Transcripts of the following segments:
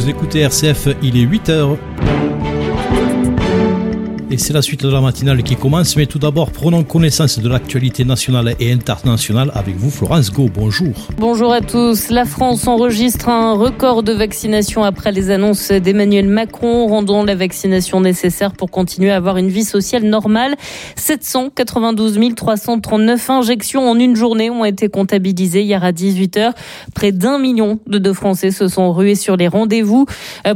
Vous écoutez RCF, il est 8h. Et c'est la suite de la matinale qui commence, mais tout d'abord, prenons connaissance de l'actualité nationale et internationale avec vous, Florence Go. Bonjour. Bonjour à tous. La France enregistre un record de vaccination après les annonces d'Emmanuel Macron, rendant la vaccination nécessaire pour continuer à avoir une vie sociale normale. 792 339 injections en une journée ont été comptabilisées hier à 18h. Près d'un million de Français se sont rués sur les rendez-vous.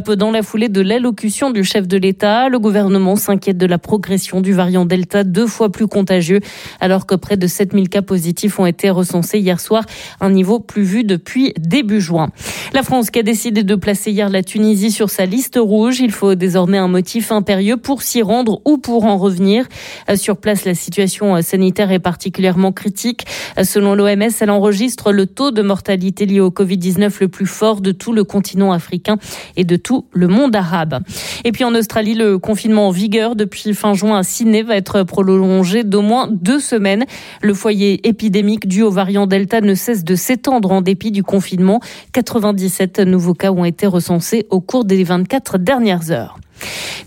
Peu dans la foulée de l'allocution du chef de l'État, le gouvernement s'inquiète de de la progression du variant Delta, deux fois plus contagieux, alors que près de 7000 cas positifs ont été recensés hier soir, un niveau plus vu depuis début juin. La France qui a décidé de placer hier la Tunisie sur sa liste rouge, il faut désormais un motif impérieux pour s'y rendre ou pour en revenir. Sur place, la situation sanitaire est particulièrement critique. Selon l'OMS, elle enregistre le taux de mortalité lié au Covid-19 le plus fort de tout le continent africain et de tout le monde arabe. Et puis en Australie, le confinement en vigueur depuis depuis fin juin à Sydney va être prolongé d'au moins deux semaines. Le foyer épidémique dû au variant Delta ne cesse de s'étendre en dépit du confinement. 97 nouveaux cas ont été recensés au cours des 24 dernières heures.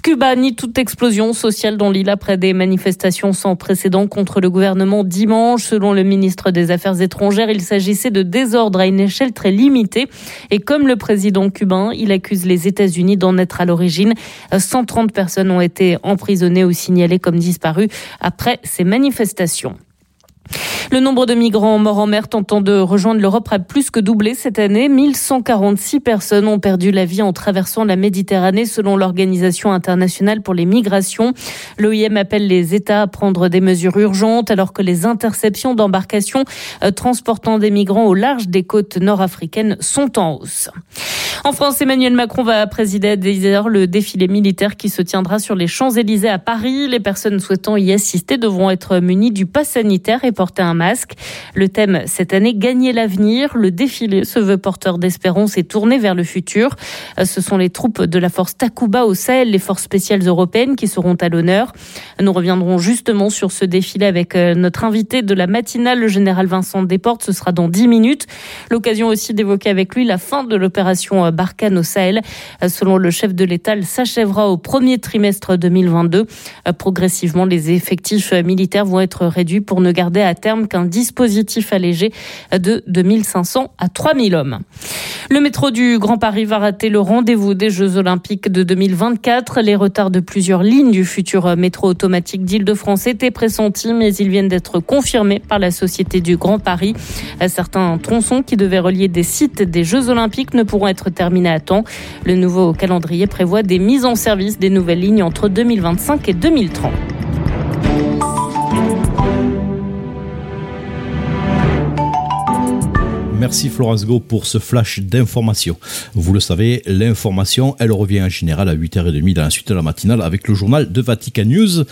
Cuba nie toute explosion sociale dans l'île après des manifestations sans précédent contre le gouvernement dimanche. Selon le ministre des Affaires étrangères, il s'agissait de désordre à une échelle très limitée. Et comme le président cubain, il accuse les États-Unis d'en être à l'origine. 130 personnes ont été emprisonnées ou signalées comme disparues après ces manifestations. Le nombre de migrants morts en mer tentant de rejoindre l'Europe a plus que doublé cette année. 1146 personnes ont perdu la vie en traversant la Méditerranée selon l'Organisation internationale pour les migrations. L'OIM appelle les États à prendre des mesures urgentes alors que les interceptions d'embarcations euh, transportant des migrants au large des côtes nord-africaines sont en hausse. En France, Emmanuel Macron va présider à 10h le défilé militaire qui se tiendra sur les Champs-Élysées à Paris. Les personnes souhaitant y assister devront être munies du pass sanitaire et porter un masque. Le thème cette année, gagner l'avenir. Le défilé se veut porteur d'espérance et tourné vers le futur. Ce sont les troupes de la force Takuba au Sahel, les forces spéciales européennes qui seront à l'honneur. Nous reviendrons justement sur ce défilé avec euh, notre invité de la matinale, le général Vincent Desportes. Ce sera dans 10 minutes. L'occasion aussi d'évoquer avec lui la fin de l'opération euh, Barkhane au Sahel. Euh, selon le chef de l'État, elle s'achèvera au premier trimestre 2022. Progressivement, les effectifs militaires vont être réduits pour ne garder à terme qu'un dispositif allégé de 2500 à 3000 hommes. Le métro du Grand Paris va rater le rendez-vous des Jeux Olympiques de 2024. Les retards de plusieurs lignes du futur métro automatique d'Île-de-France étaient pressentis, mais ils viennent d'être confirmés par la Société du Grand Paris. Certains tronçons qui devaient relier des sites des Jeux Olympiques ne pourront être terminés à temps. Le nouveau calendrier prévoit des mises en service des nouvelles lignes entre 2025 et 2030. Merci Florence Go pour ce flash d'information. Vous le savez, l'information, elle revient en général à 8h30 dans la suite de la matinale avec le journal de Vatican News.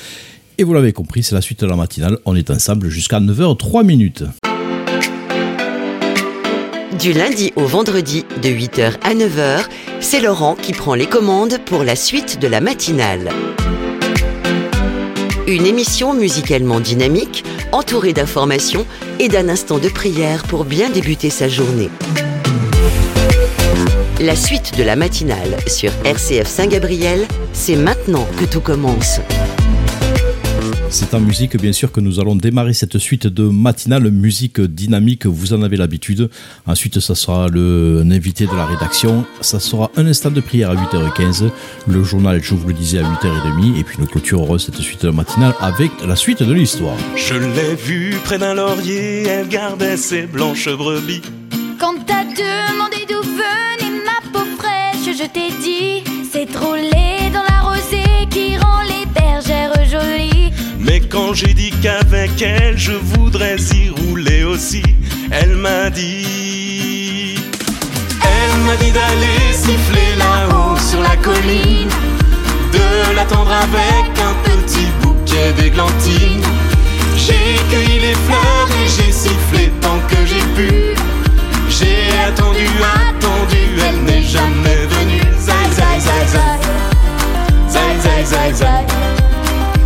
Et vous l'avez compris, c'est la suite de la matinale. On est ensemble jusqu'à 9h03 minutes. Du lundi au vendredi, de 8h à 9h, c'est Laurent qui prend les commandes pour la suite de la matinale. Une émission musicalement dynamique, entourée d'informations et d'un instant de prière pour bien débuter sa journée. La suite de la matinale sur RCF Saint-Gabriel, c'est maintenant que tout commence. C'est en musique, bien sûr, que nous allons démarrer cette suite de matinale musique dynamique. Vous en avez l'habitude. Ensuite, ça sera le, un invité de la rédaction. Ça sera un instant de prière à 8h15. Le journal, je vous le disais, à 8h30. Et puis, nous clôturerons cette suite de matinale avec la suite de l'histoire. Je l'ai vue près d'un laurier. Elle gardait ses blanches brebis. Quand t'as demandé d'où venait ma peau fraîche, je t'ai dit, quand j'ai dit qu'avec elle je voudrais y rouler aussi, elle m'a dit. Elle m'a dit d'aller siffler là-haut sur la colline, de l'attendre avec un petit bouquet d'églantines. J'ai cueilli les fleurs et j'ai sifflé tant que j'ai pu. J'ai attendu, attendu, elle n'est jamais venue. Zai, zai, zai, zai. Zai, zai, zai, zai.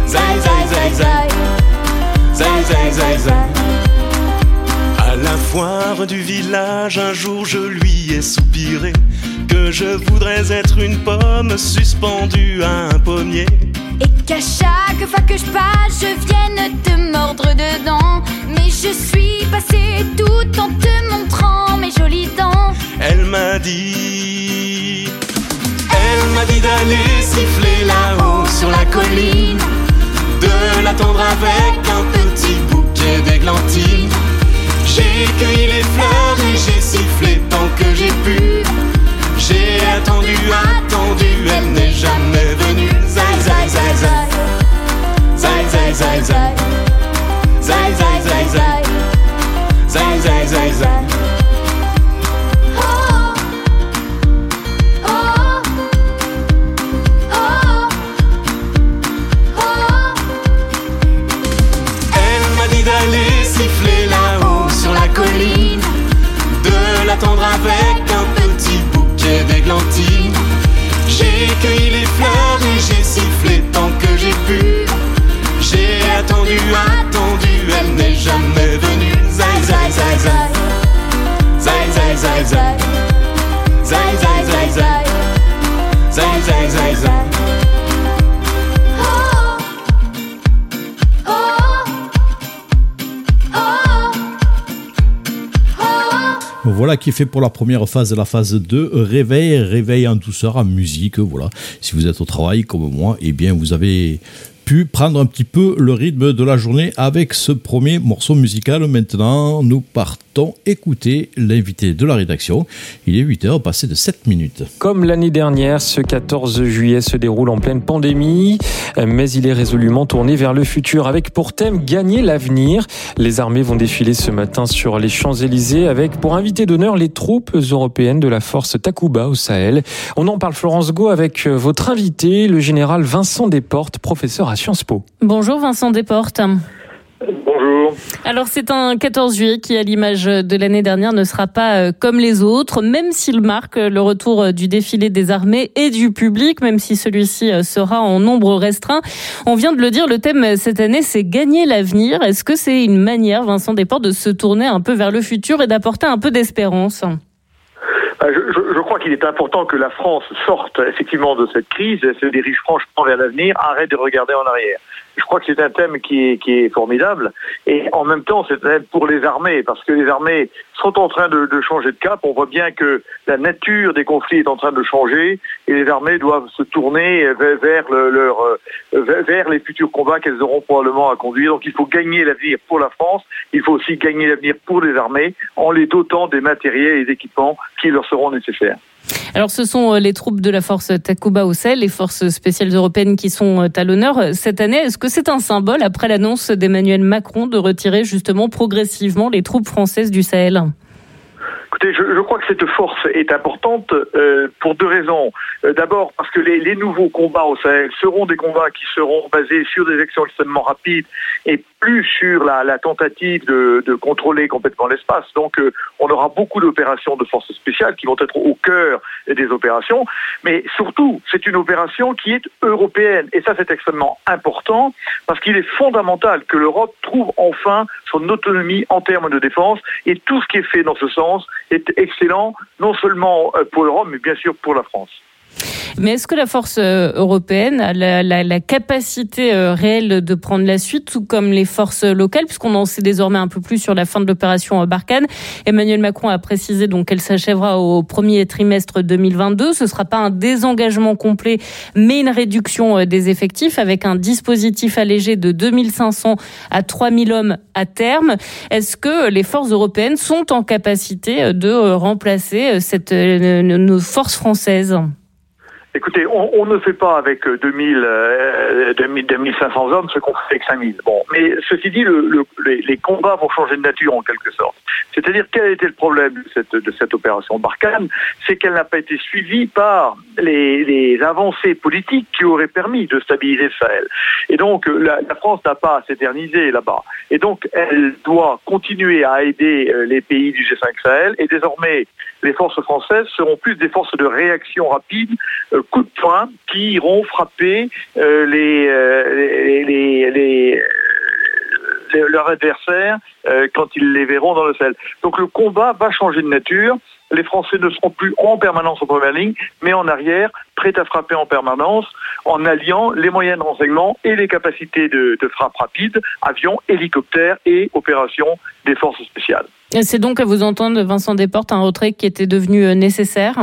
Zai, zai, zai, zai. À la fois square du village, un jour je lui ai soupiré que je voudrais être une pomme suspendue à un pommier. Et qu'à chaque fois que je passe, je vienne te mordre dedans. Mais je suis passé tout en te montrant mes jolies dents. Elle m'a dit, elle m'a dit d'aller siffler là-haut sur la colline, de l'attendre avec un petit bouquet d'églantines. J'ai cueilli les fleurs et j'ai sifflé tant que j'ai pu. J'ai attendu, attendu, elle n'est jamais venue. Zai, zai, zai, zai. Zai, zai, zai, zai. Zai, zai, zai, zai. Zai, zai, zai, zai. Zai, zai, zai, zai. Zai, zai, zai, zai. Zai, zai, zai, zai. Voilà qui est fait pour la première phase, la phase 2, réveil, réveil en douceur, en musique, voilà. Si vous êtes au travail comme moi, eh bien vous avez pu prendre un petit peu le rythme de la journée avec ce premier morceau musical. Maintenant, nous partons écouter l'invité de la rédaction. Il est 8h, passé de 7 minutes. Comme l'année dernière, ce 14 juillet se déroule en pleine pandémie, mais il est résolument tourné vers le futur avec pour thème Gagner l'avenir. Les armées vont défiler ce matin sur les Champs-Élysées avec pour invité d'honneur les troupes européennes de la force Takuba au Sahel. On en parle Florence Go avec votre invité, le général Vincent Desportes, professeur à Sciences Po. Bonjour Vincent Desportes. Bonjour. Alors c'est un 14 juillet qui, à l'image de l'année dernière, ne sera pas euh, comme les autres, même s'il marque le retour euh, du défilé des armées et du public, même si celui-ci euh, sera en nombre restreint. On vient de le dire, le thème cette année, c'est gagner l'avenir. Est-ce que c'est une manière, Vincent Desportes, de se tourner un peu vers le futur et d'apporter un peu d'espérance? Euh, Je, je- crois qu'il est important que la France sorte effectivement de cette crise, se dirige franchement vers l'avenir, arrête de regarder en arrière. Je crois que c'est un thème qui est, formidable et en même temps c'est un thème pour les armées parce que les armées sont en train de, changer de cap. On voit bien que la nature des conflits est en train de changer et les armées doivent se tourner euh, vers, vers les futurs combats qu'elles auront probablement à conduire. Donc il faut gagner l'avenir pour la France, il faut aussi gagner l'avenir pour les armées en les dotant des matériels et des équipements qui leur seront nécessaires. Alors, ce sont euh, les troupes de la force Takuba au Sahel, les forces spéciales européennes qui sont euh, à l'honneur euh, cette année. Est-ce que c'est un symbole après l'annonce d'Emmanuel Macron de retirer justement progressivement les troupes françaises du Sahel? Écoutez, je, crois que cette force est importante pour deux raisons. D'abord parce que les, les nouveaux combats au Sahel seront des combats qui seront basés sur des actions extrêmement rapides et plus sur la, tentative de, de contrôler complètement l'espace. Donc euh, on aura beaucoup d'opérations de forces spéciales qui vont être au cœur des opérations. Mais surtout, c'est une opération qui est européenne. Et ça, c'est extrêmement important parce qu'il est fondamental que l'Europe trouve enfin son autonomie en termes de défense. Et tout ce qui est fait dans ce sens est excellent, non seulement euh, pour l'Europe, mais bien sûr pour la France. Mais est-ce que la force euh, européenne a la, capacité euh, réelle de prendre la suite, tout comme les forces locales, puisqu'on en sait désormais un peu plus sur la fin de l'opération euh, Barkhane Emmanuel Macron a précisé donc qu'elle s'achèvera au premier trimestre 2022. Ce ne sera pas un désengagement complet, mais une réduction euh, des effectifs avec un dispositif allégé de 2500 à 3000 hommes à terme. Est-ce que les forces européennes sont en capacité euh, de euh, remplacer euh, cette, euh, nos forces françaises? Écoutez, on, ne fait pas avec euh, 2000, euh, 2000, 2500 hommes ce qu'on fait avec 5000. Bon, mais ceci dit, le, le- les, combats vont changer de nature en quelque sorte. C'est-à-dire quel était le problème de cette, opération Barkhane? C'est qu'elle n'a pas été suivie par les, avancées politiques qui auraient permis de stabiliser le Sahel. Et donc euh, la, France n'a pas à s'éterniser là-bas. Et donc elle doit continuer à aider euh, les pays du G5 Sahel. Et désormais, les forces françaises seront plus des forces de réaction rapide, euh, coup de poing, qui iront frapper euh, les, euh, les, les, les, adversaire quand ils les verront dans le sel. Donc le combat va changer de nature les Français ne seront plus en permanence en première ligne, mais en arrière, prêts à frapper en permanence, en alliant les moyens de renseignement et les capacités de, frappe rapide, avions, hélicoptères et opérations des forces spéciales. C'est donc à vous entendre, Vincent Desportes, un retrait qui était devenu euh, nécessaire?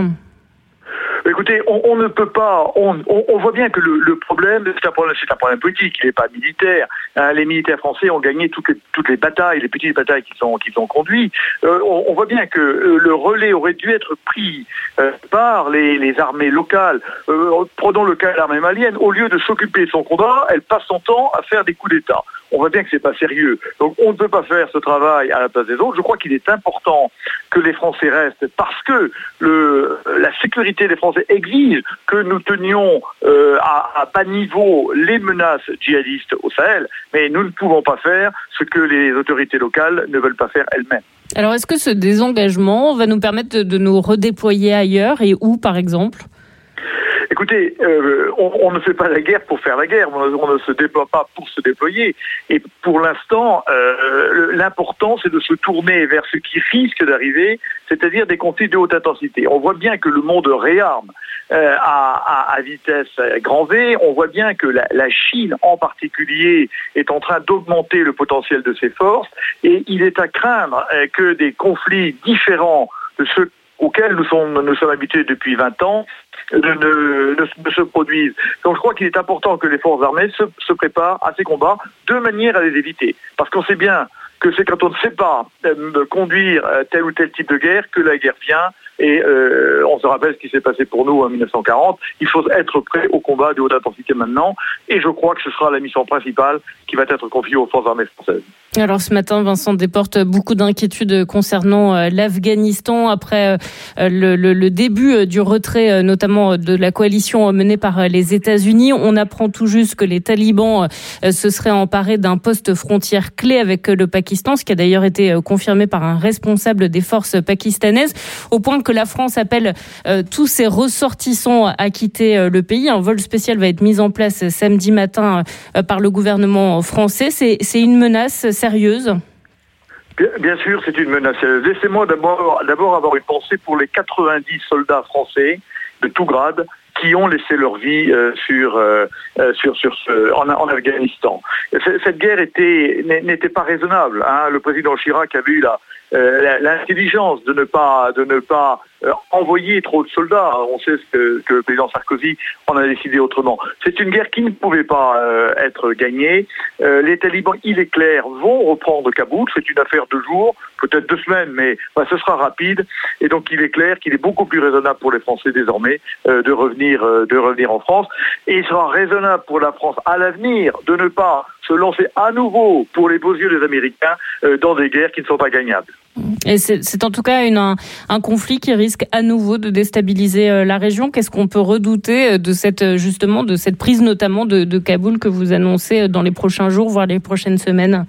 Écoutez, on, ne peut pas. On, voit bien que le, problème, c'est un problème, politique. Il n'est pas militaire. Hein, les militaires français ont gagné toutes les, batailles, les petites batailles qu'ils ont, conduites. Euh, on, voit bien que euh, le relais aurait dû être pris euh, par les, armées locales. prenons le cas de l'armée malienne. Au lieu de s'occuper de son combat, elle passe son temps à faire des coups d'État on voit bien que c'est pas sérieux. Donc on ne peut pas faire ce travail à la place des autres. Je crois qu'il est important que les Français restent parce que la sécurité des Français exige que nous tenions euh, à, à bas niveau les menaces djihadistes au Sahel, mais nous ne pouvons pas faire ce que les autorités locales ne veulent pas faire elles-mêmes. Alors est-ce que ce désengagement va nous permettre de nous redéployer ailleurs et où par exemple? Écoutez, euh, on, ne fait pas la guerre pour faire la guerre, on, ne se déploie pas pour se déployer. Et pour l'instant, euh, l'important, c'est de se tourner vers ce qui risque d'arriver, c'est-à-dire des conflits de haute intensité. On voit bien que le monde réarme euh, à, vitesse grand V. On voit bien que la, Chine, en particulier, est en train d'augmenter le potentiel de ses forces. Et il est à craindre que des conflits différents de ceux auxquels nous sommes habitués depuis 20 ans ne, se produisent. Donc je crois qu'il est important que les forces armées se, préparent à ces combats de manière à les éviter. Parce qu'on sait bien que c'est quand on ne sait pas euh, conduire euh, tel ou tel type de guerre que la guerre vient et euh, on se rappelle ce qui s'est passé pour nous en 1940. Il faut être prêt au combat de haute intensité maintenant. Et je crois que ce sera la mission principale qui va être confiée aux forces armées françaises. Alors ce matin, Vincent déporte beaucoup d'inquiétudes concernant euh, l'Afghanistan après euh, le, début du retrait, notamment de la coalition menée par les États-Unis. On apprend tout juste que les talibans se seraient emparés d'un poste frontière clé avec le Pakistan, ce qui a d'ailleurs été confirmé par un responsable des forces pakistanaises, au point que la France appelle euh, tous ses ressortissants à quitter euh, le pays. Un vol spécial va être mis en place samedi matin euh, par le gouvernement français. C'est une menace sérieuse? Bien, sûr, c'est une menace. Laissez-moi d'abord avoir une pensée pour les 90 soldats français de tout grade qui ont laissé leur vie en, Afghanistan. Cette guerre n'était pas raisonnable. Hein. Le président Chirac avait eu la, euh, l'intelligence de ne pas de ne pas euh, envoyer trop de soldats. On sait ce que, le président Sarkozy en a décidé autrement. C'est une guerre qui ne pouvait pas euh, être gagnée. les talibans, il est clair, vont reprendre Kaboul. C'est une affaire de jours, peut-être deux semaines, mais bah, ce sera rapide. Et donc il est clair qu'il est beaucoup plus raisonnable pour les Français désormais de revenir en France. Et il sera raisonnable pour la France à l'avenir de ne pas se lancer à nouveau pour les beaux yeux des Américains euh, dans des guerres qui ne sont pas gagnables. Et c'est en tout cas un, conflit qui risque à nouveau de déstabiliser euh, la région. Qu'est-ce qu'on peut redouter euh, de cette justement de cette prise notamment de Kaboul que vous annoncez dans les prochains jours, voire les prochaines semaines?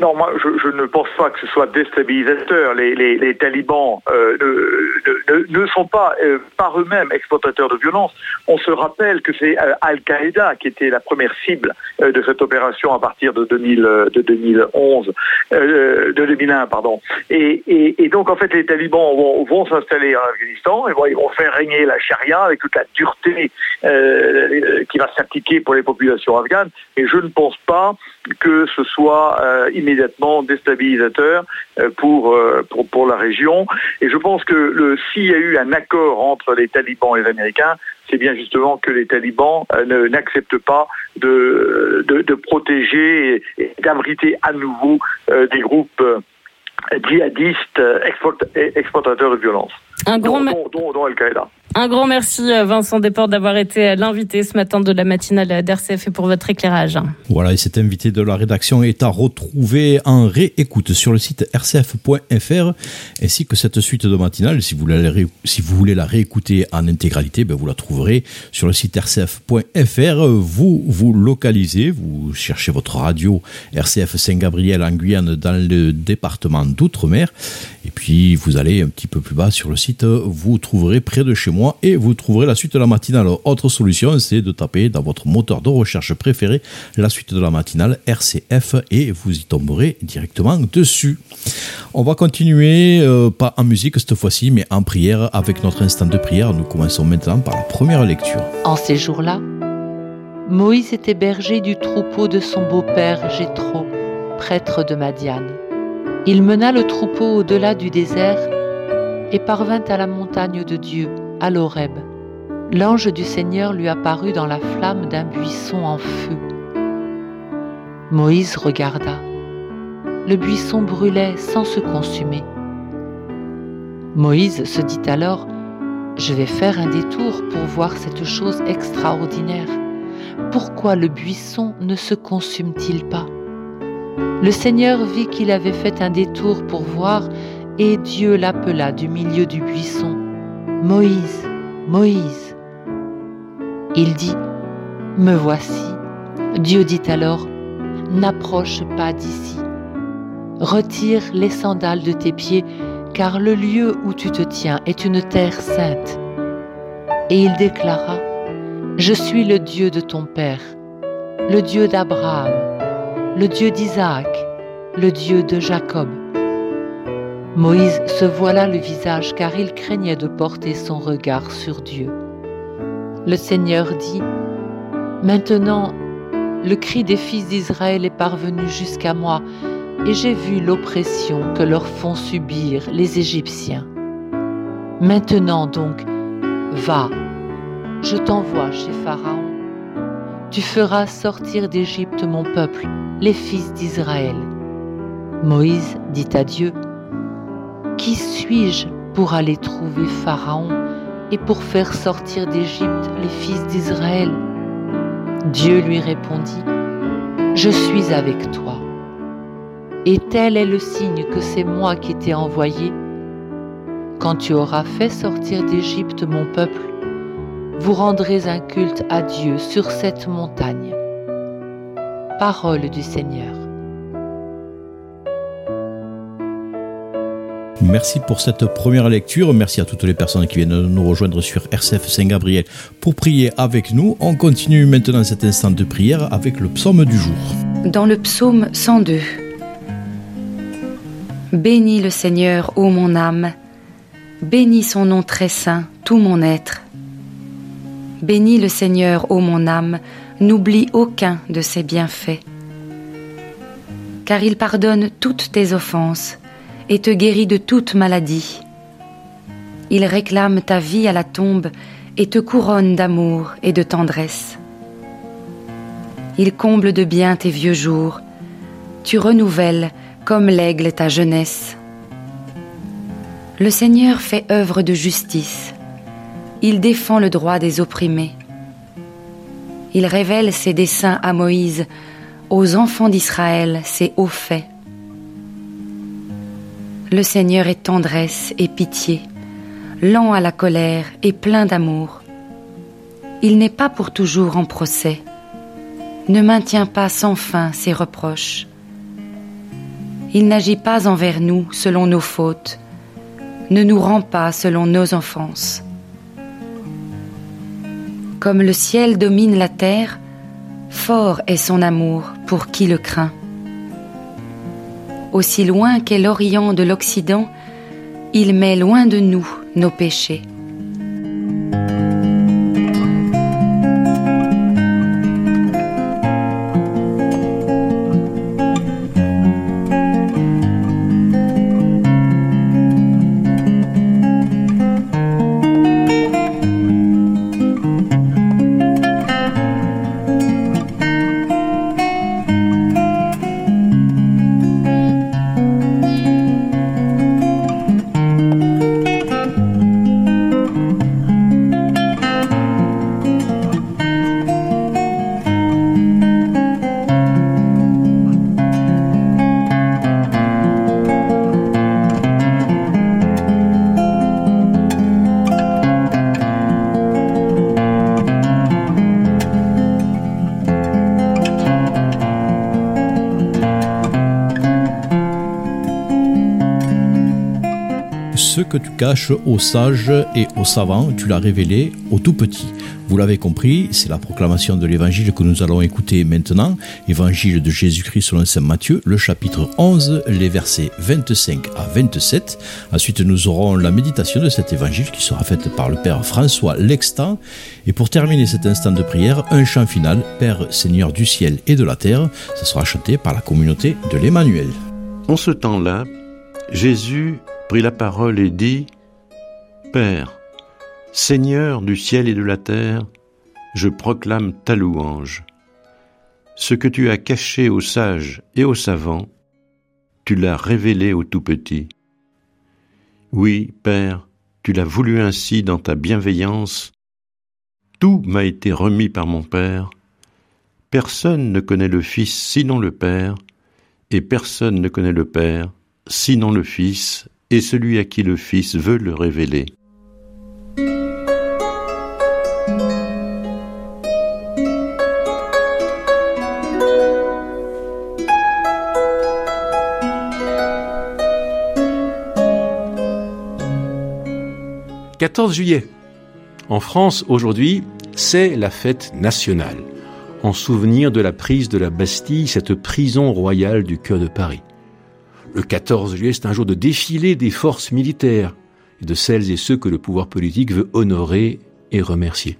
Non, moi, je, ne pense pas que ce soit déstabilisateur. Les, talibans euh, ne, sont pas euh, par eux-mêmes exploitateurs de violence. On se rappelle que c'est euh, Al-Qaïda qui était la première cible de cette opération à partir de, 2000, de 2011, de 2001, pardon. Et, donc, en fait, les talibans vont, s'installer en Afghanistan et ils vont faire régner la charia avec toute la dureté qui va s'appliquer pour les populations afghanes. Et je ne pense pas que ce soit immédiatement déstabilisateur euh, pour, euh, pour, pour la région. Et je pense que s'il y a eu un accord entre les talibans et les Américains, c'est bien justement que les talibans euh, n'acceptent pas de, de, de, protéger et, d'abriter à nouveau des groupes djihadistes exploitateurs de violence, un grand dont, dont, dont Al-Qaïda. Un grand merci euh, Vincent Desportes d'avoir été l'invité ce matin de la matinale d'RCF et pour votre éclairage. Voilà, et cet invité de la rédaction est à retrouver en réécoute sur le site rcf.fr ainsi que cette suite de matinale. Si vous, voulez, si vous voulez la réécouter en intégralité, ben vous la trouverez sur le site rcf.fr. Vous vous localisez, vous cherchez votre radio RCF Saint-Gabriel en Guyane dans le département d'Outre-mer et puis vous allez un petit peu plus bas sur le site, vous trouverez près de chez moi et vous trouverez la suite de la matinale. Autre solution, c'est de taper dans votre moteur de recherche préféré la suite de la matinale RCF et vous y tomberez directement dessus. On va continuer, euh, pas en musique cette fois-ci, mais en prière avec notre instant de prière. Nous commençons maintenant par la première lecture. En ces jours-là, Moïse était berger du troupeau de son beau-père Jéthro, prêtre de Madiane. Il mena le troupeau au-delà du désert et parvint à la montagne de Dieu, à l'Horeb. L'ange du Seigneur lui apparut dans la flamme d'un buisson en feu. Moïse regarda. Le buisson brûlait sans se consumer. Moïse se dit alors, Je vais faire un détour pour voir cette chose extraordinaire pourquoi le buisson ne se consume-t-il pas? Le Seigneur vit qu'il avait fait un détour pour voir, et Dieu l'appela du milieu du buisson. Moïse, Moïse. Il dit, Me voici. Dieu dit alors, N'approche pas d'ici. Retire les sandales de tes pieds, car le lieu où tu te tiens est une terre sainte. Et il déclara, je suis le Dieu de ton Père, le Dieu d'Abraham, le Dieu d'Isaac, le Dieu de Jacob. Moïse se voila le visage car il craignait de porter son regard sur Dieu. Le Seigneur dit, Maintenant, le cri des fils d'Israël est parvenu jusqu'à moi, et j'ai vu l'oppression que leur font subir les Égyptiens. Maintenant donc, va, je t'envoie chez Pharaon. Tu feras sortir d'Égypte mon peuple, les fils d'Israël. Moïse dit à Dieu, Qui suis-je pour aller trouver Pharaon et pour faire sortir d'Égypte les fils d'Israël? Dieu lui répondit, Je suis avec toi. Et tel est le signe que c'est moi qui t'ai envoyé. Quand tu auras fait sortir d'Égypte mon peuple, vous rendrez un culte à Dieu sur cette montagne. Parole du Seigneur. Merci pour cette première lecture. Merci à toutes les personnes qui viennent nous rejoindre sur RCF Saint-Gabriel pour prier avec nous. On continue maintenant cet instant de prière avec le psaume du jour. Dans le psaume 102. Bénis le Seigneur, ô mon âme. Bénis son nom très saint, tout mon être. Bénis le Seigneur, ô mon âme, n'oublie aucun de ses bienfaits. Car il pardonne toutes tes offenses et te guérit de toute maladie. Il réclame ta vie à la tombe et te couronne d'amour et de tendresse. Il comble de bien tes vieux jours, tu renouvelles comme l'aigle ta jeunesse. Le Seigneur fait œuvre de justice il défend le droit des opprimés. Il révèle ses desseins à Moïse, aux enfants d'Israël ses hauts faits. Le Seigneur est tendresse et pitié, lent à la colère et plein d'amour. Il n'est pas pour toujours en procès, ne maintient pas sans fin ses reproches. Il n'agit pas envers nous selon nos fautes, ne nous rend pas selon nos offenses. Comme le ciel domine la terre, fort est son amour pour qui le craint. Aussi loin qu'est l'Orient de l'Occident, il met loin de nous nos péchés. Que tu caches aux sages et aux savants, tu l'as révélé aux tout petits. Vous l'avez compris, c'est la proclamation de l'évangile que nous allons écouter maintenant, évangile de Jésus-Christ selon saint Matthieu, le chapitre 11, les versets 25 à 27. Ensuite, nous aurons la méditation de cet évangile qui sera faite par le Père François Lextant. Et pour terminer cet instant de prière, un chant final, Père Seigneur du ciel et de la terre, ce sera chanté par la communauté de l'Emmanuel. En ce temps-là, Jésus prit la parole et dit, Père, Seigneur du ciel et de la terre, je proclame ta louange. Ce que tu as caché aux sages et aux savants, tu l'as révélé aux tout petits. Oui, Père, tu l'as voulu ainsi dans ta bienveillance. Tout m'a été remis par mon Père. Personne ne connaît le Fils sinon le Père, et personne ne connaît le Père sinon le Fils et celui à qui le Fils veut le révéler. 14 juillet. En France, aujourd'hui, c'est la fête nationale, en souvenir de la prise de la Bastille, cette prison royale du cœur de Paris. Le 14 juillet, c'est un jour de défilé des forces militaires et de celles et ceux que le pouvoir politique veut honorer et remercier.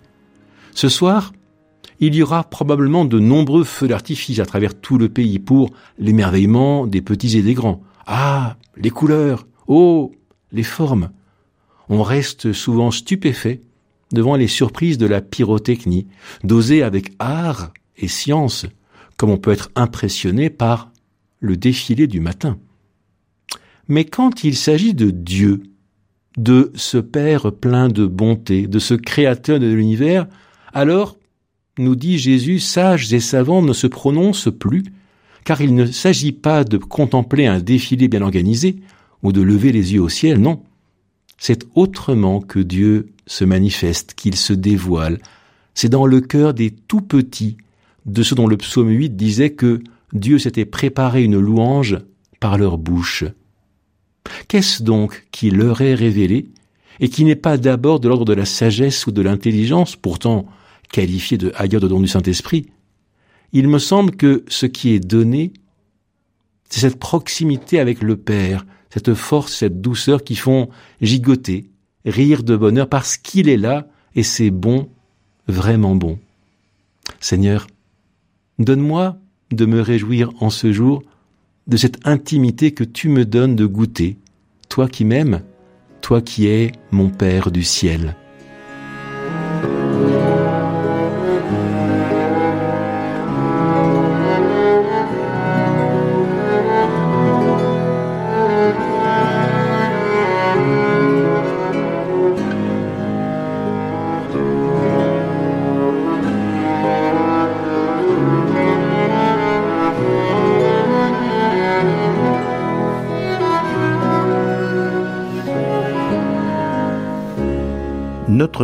Ce soir, il y aura probablement de nombreux feux d'artifice à travers tout le pays pour l'émerveillement des petits et des grands. Ah, les couleurs, oh, les formes on reste souvent stupéfait devant les surprises de la pyrotechnie, dosée avec art et science, comme on peut être impressionné par le défilé du matin. Mais quand il s'agit de Dieu, de ce Père plein de bonté, de ce Créateur de l'univers, alors, nous dit Jésus, sages et savants ne se prononcent plus, car il ne s'agit pas de contempler un défilé bien organisé, ou de lever les yeux au ciel, non. C'est autrement que Dieu se manifeste, qu'il se dévoile. C'est dans le cœur des tout petits, de ceux dont le psaume 8 disait que Dieu s'était préparé une louange par leur bouche. Qu'est-ce donc qui leur est révélé et qui n'est pas d'abord de l'ordre de la sagesse ou de l'intelligence, pourtant qualifié de ailleurs de don du Saint-Esprit? Il me semble que ce qui est donné, c'est cette proximité avec le Père, cette force, cette douceur qui font gigoter, rire de bonheur parce qu'il est là et c'est bon, vraiment bon. Seigneur, donne-moi de me réjouir en ce jour de cette intimité que tu me donnes de goûter, toi qui m'aimes, toi qui es mon Père du ciel.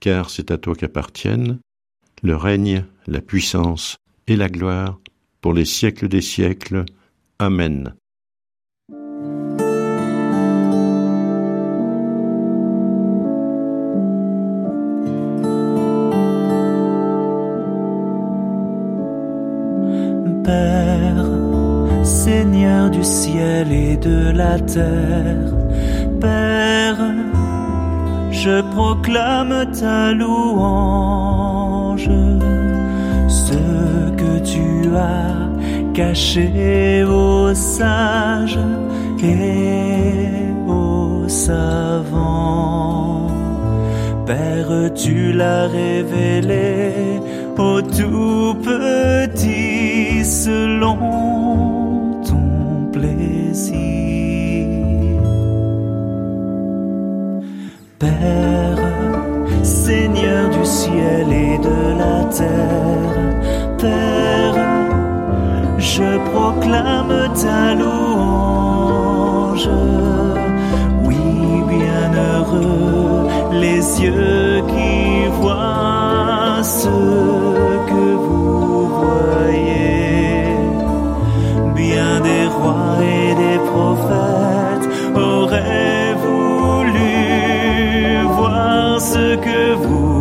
car c'est à toi qu'appartiennent le règne, la puissance et la gloire pour les siècles des siècles. Amen. Père, Seigneur du ciel et de la terre, Père, je proclame ta louange, ce que tu as caché aux sages et aux savants. Père, tu l'as révélé aux tout petits selon ton plaisir? Père, Seigneur du ciel et de la terre, Père, je proclame ta louange. Oui, bienheureux les yeux qui voient ce que vous voyez. Ce que vous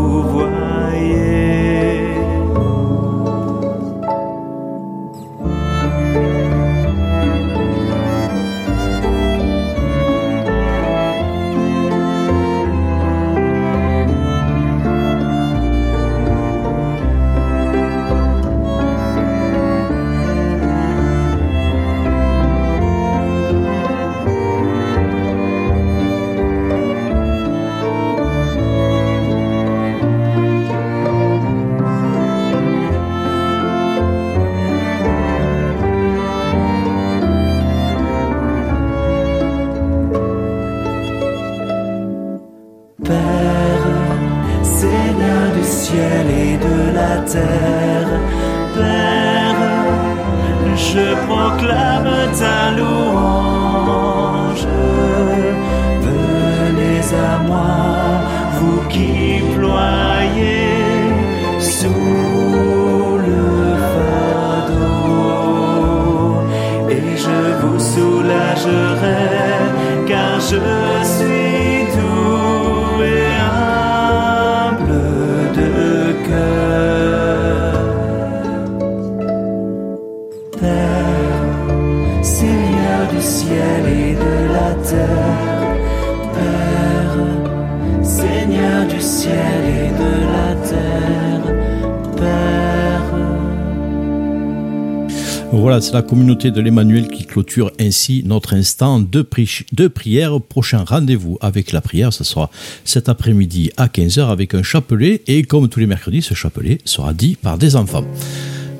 c'est la communauté de l'Emmanuel qui clôture ainsi notre instant de, pri- de prière. Prochain rendez-vous avec la prière, ce sera cet après-midi à 15h avec un chapelet. Et comme tous les mercredis, ce chapelet sera dit par des enfants.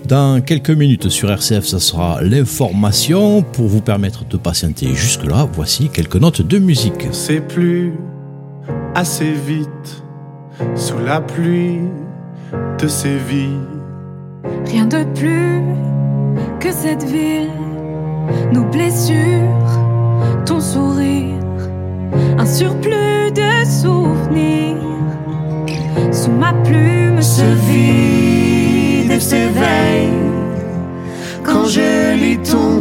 Dans quelques minutes sur RCF, ce sera l'information. Pour vous permettre de patienter jusque-là, voici quelques notes de musique. C'est plus assez vite sous la pluie de ces vies. Rien de plus que cette ville, nos blessures, ton sourire, un surplus de souvenirs. Sous ma plume se vide et s'éveille quand je lis ton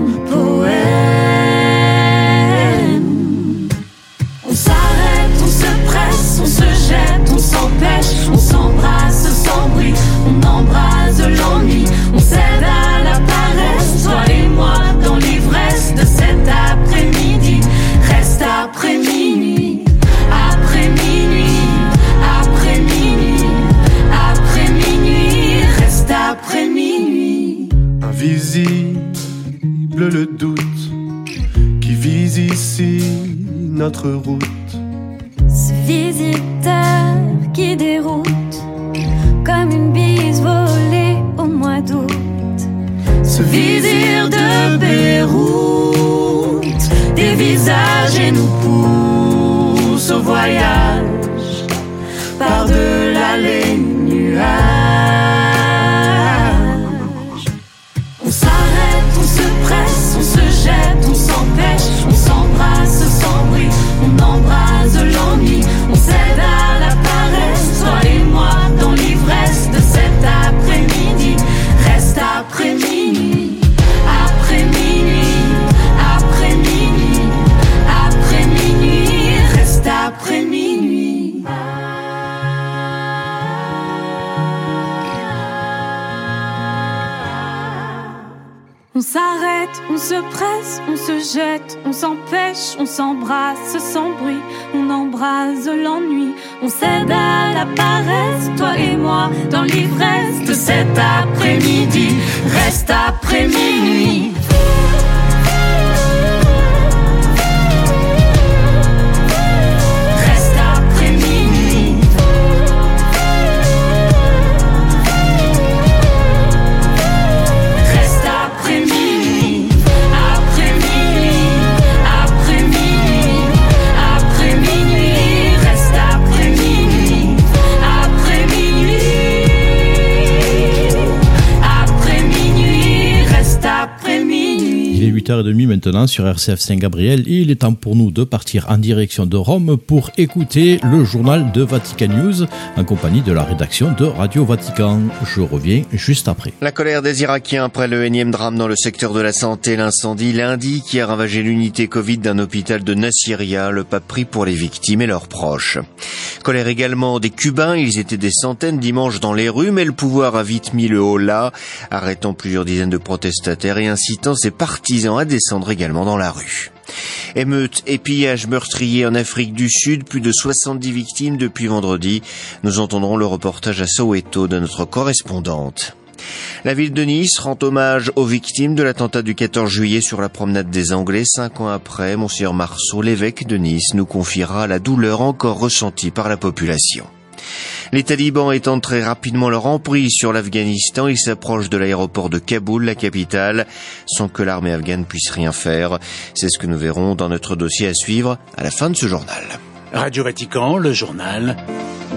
notre route. Ce visiteur qui déroute comme une bise volée au mois d'août. Ce vizir de Beyrouth des visages et nous pousse au voyage par-delà les nuages. L'ennui, on se presse, on se jette, on s'empêche, on s'embrasse sans bruit, on embrase l'ennui, on cède à la paresse, toi et moi, dans l'ivresse de cet après-midi, reste après minuit. 8h30 maintenant sur RCF Saint-Gabriel. Il est temps pour nous de partir en direction de Rome pour écouter le journal de Vatican News en compagnie de la rédaction de Radio Vatican. Je reviens juste après. La colère des Irakiens après le énième drame dans le secteur de la santé, l'incendie lundi qui a ravagé l'unité Covid d'un hôpital de Nasiriyah, le pape pris pour les victimes et leurs proches. Colère également des Cubains, ils étaient des centaines dimanche dans les rues, mais le pouvoir a vite mis le haut là, arrêtant plusieurs dizaines de protestataires et incitant ses partisans à descendre également dans la rue. Émeutes et pillages meurtriers en Afrique du Sud, plus de 70 victimes depuis vendredi. Nous entendrons le reportage à Soweto de notre correspondante. La ville de Nice rend hommage aux victimes de l'attentat du 14 juillet sur la promenade des Anglais. Cinq ans après, Monsieur Marceau, l'évêque de Nice, nous confiera la douleur encore ressentie par la population. Les talibans étendent très rapidement leur emprise sur l'Afghanistan. Ils s'approchent de l'aéroport de Kaboul, la capitale, sans que l'armée afghane puisse rien faire. C'est ce que nous verrons dans notre dossier à suivre à la fin de ce journal. Radio Vatican, le journal,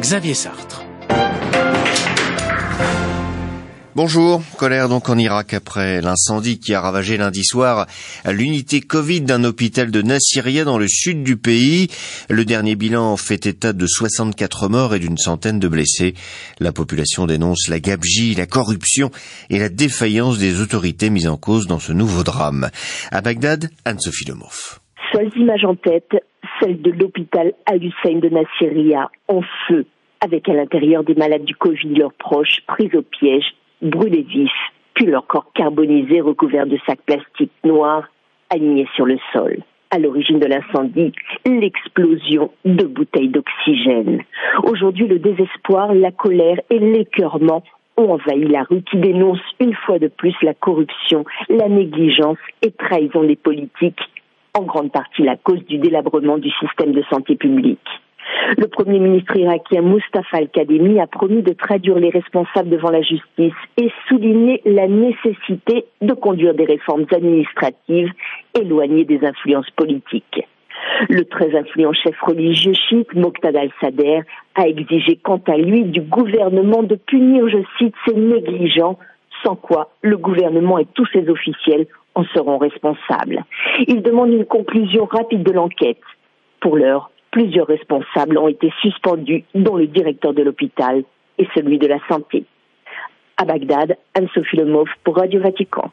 Xavier Sartre. Bonjour, colère donc en Irak après l'incendie qui a ravagé lundi soir l'unité Covid d'un hôpital de Nasiriyah dans le sud du pays. Le dernier bilan fait état de 64 morts et d'une centaine de blessés. La population dénonce la gabegie, la corruption et la défaillance des autorités mises en cause dans ce nouveau drame. À Bagdad, Anne-Sophie Lemov. Seules images en tête, celle de l'hôpital Al-Hussein de Nasiriyah en feu, avec à l'intérieur des malades du Covid, leurs proches pris au piège brûlés vifs, puis leur corps carbonisé recouvert de sacs plastiques noirs alignés sur le sol. À l'origine de l'incendie, l'explosion de bouteilles d'oxygène. Aujourd'hui, le désespoir, la colère et l'écœurement ont envahi la rue qui dénonce une fois de plus la corruption, la négligence et trahison des politiques, en grande partie la cause du délabrement du système de santé publique. Le Premier ministre irakien Mustafa Al-Kadhimi a promis de traduire les responsables devant la justice et souligner la nécessité de conduire des réformes administratives éloignées des influences politiques. Le très influent chef religieux chiite Moqtada al-Sadr a exigé quant à lui du gouvernement de punir, je cite, ses négligents, sans quoi le gouvernement et tous ses officiels en seront responsables. Il demande une conclusion rapide de l'enquête. Pour l'heure, plusieurs responsables ont été suspendus, dont le directeur de l'hôpital et celui de la santé. À Bagdad, Anne-Sophie Lemov pour Radio Vatican.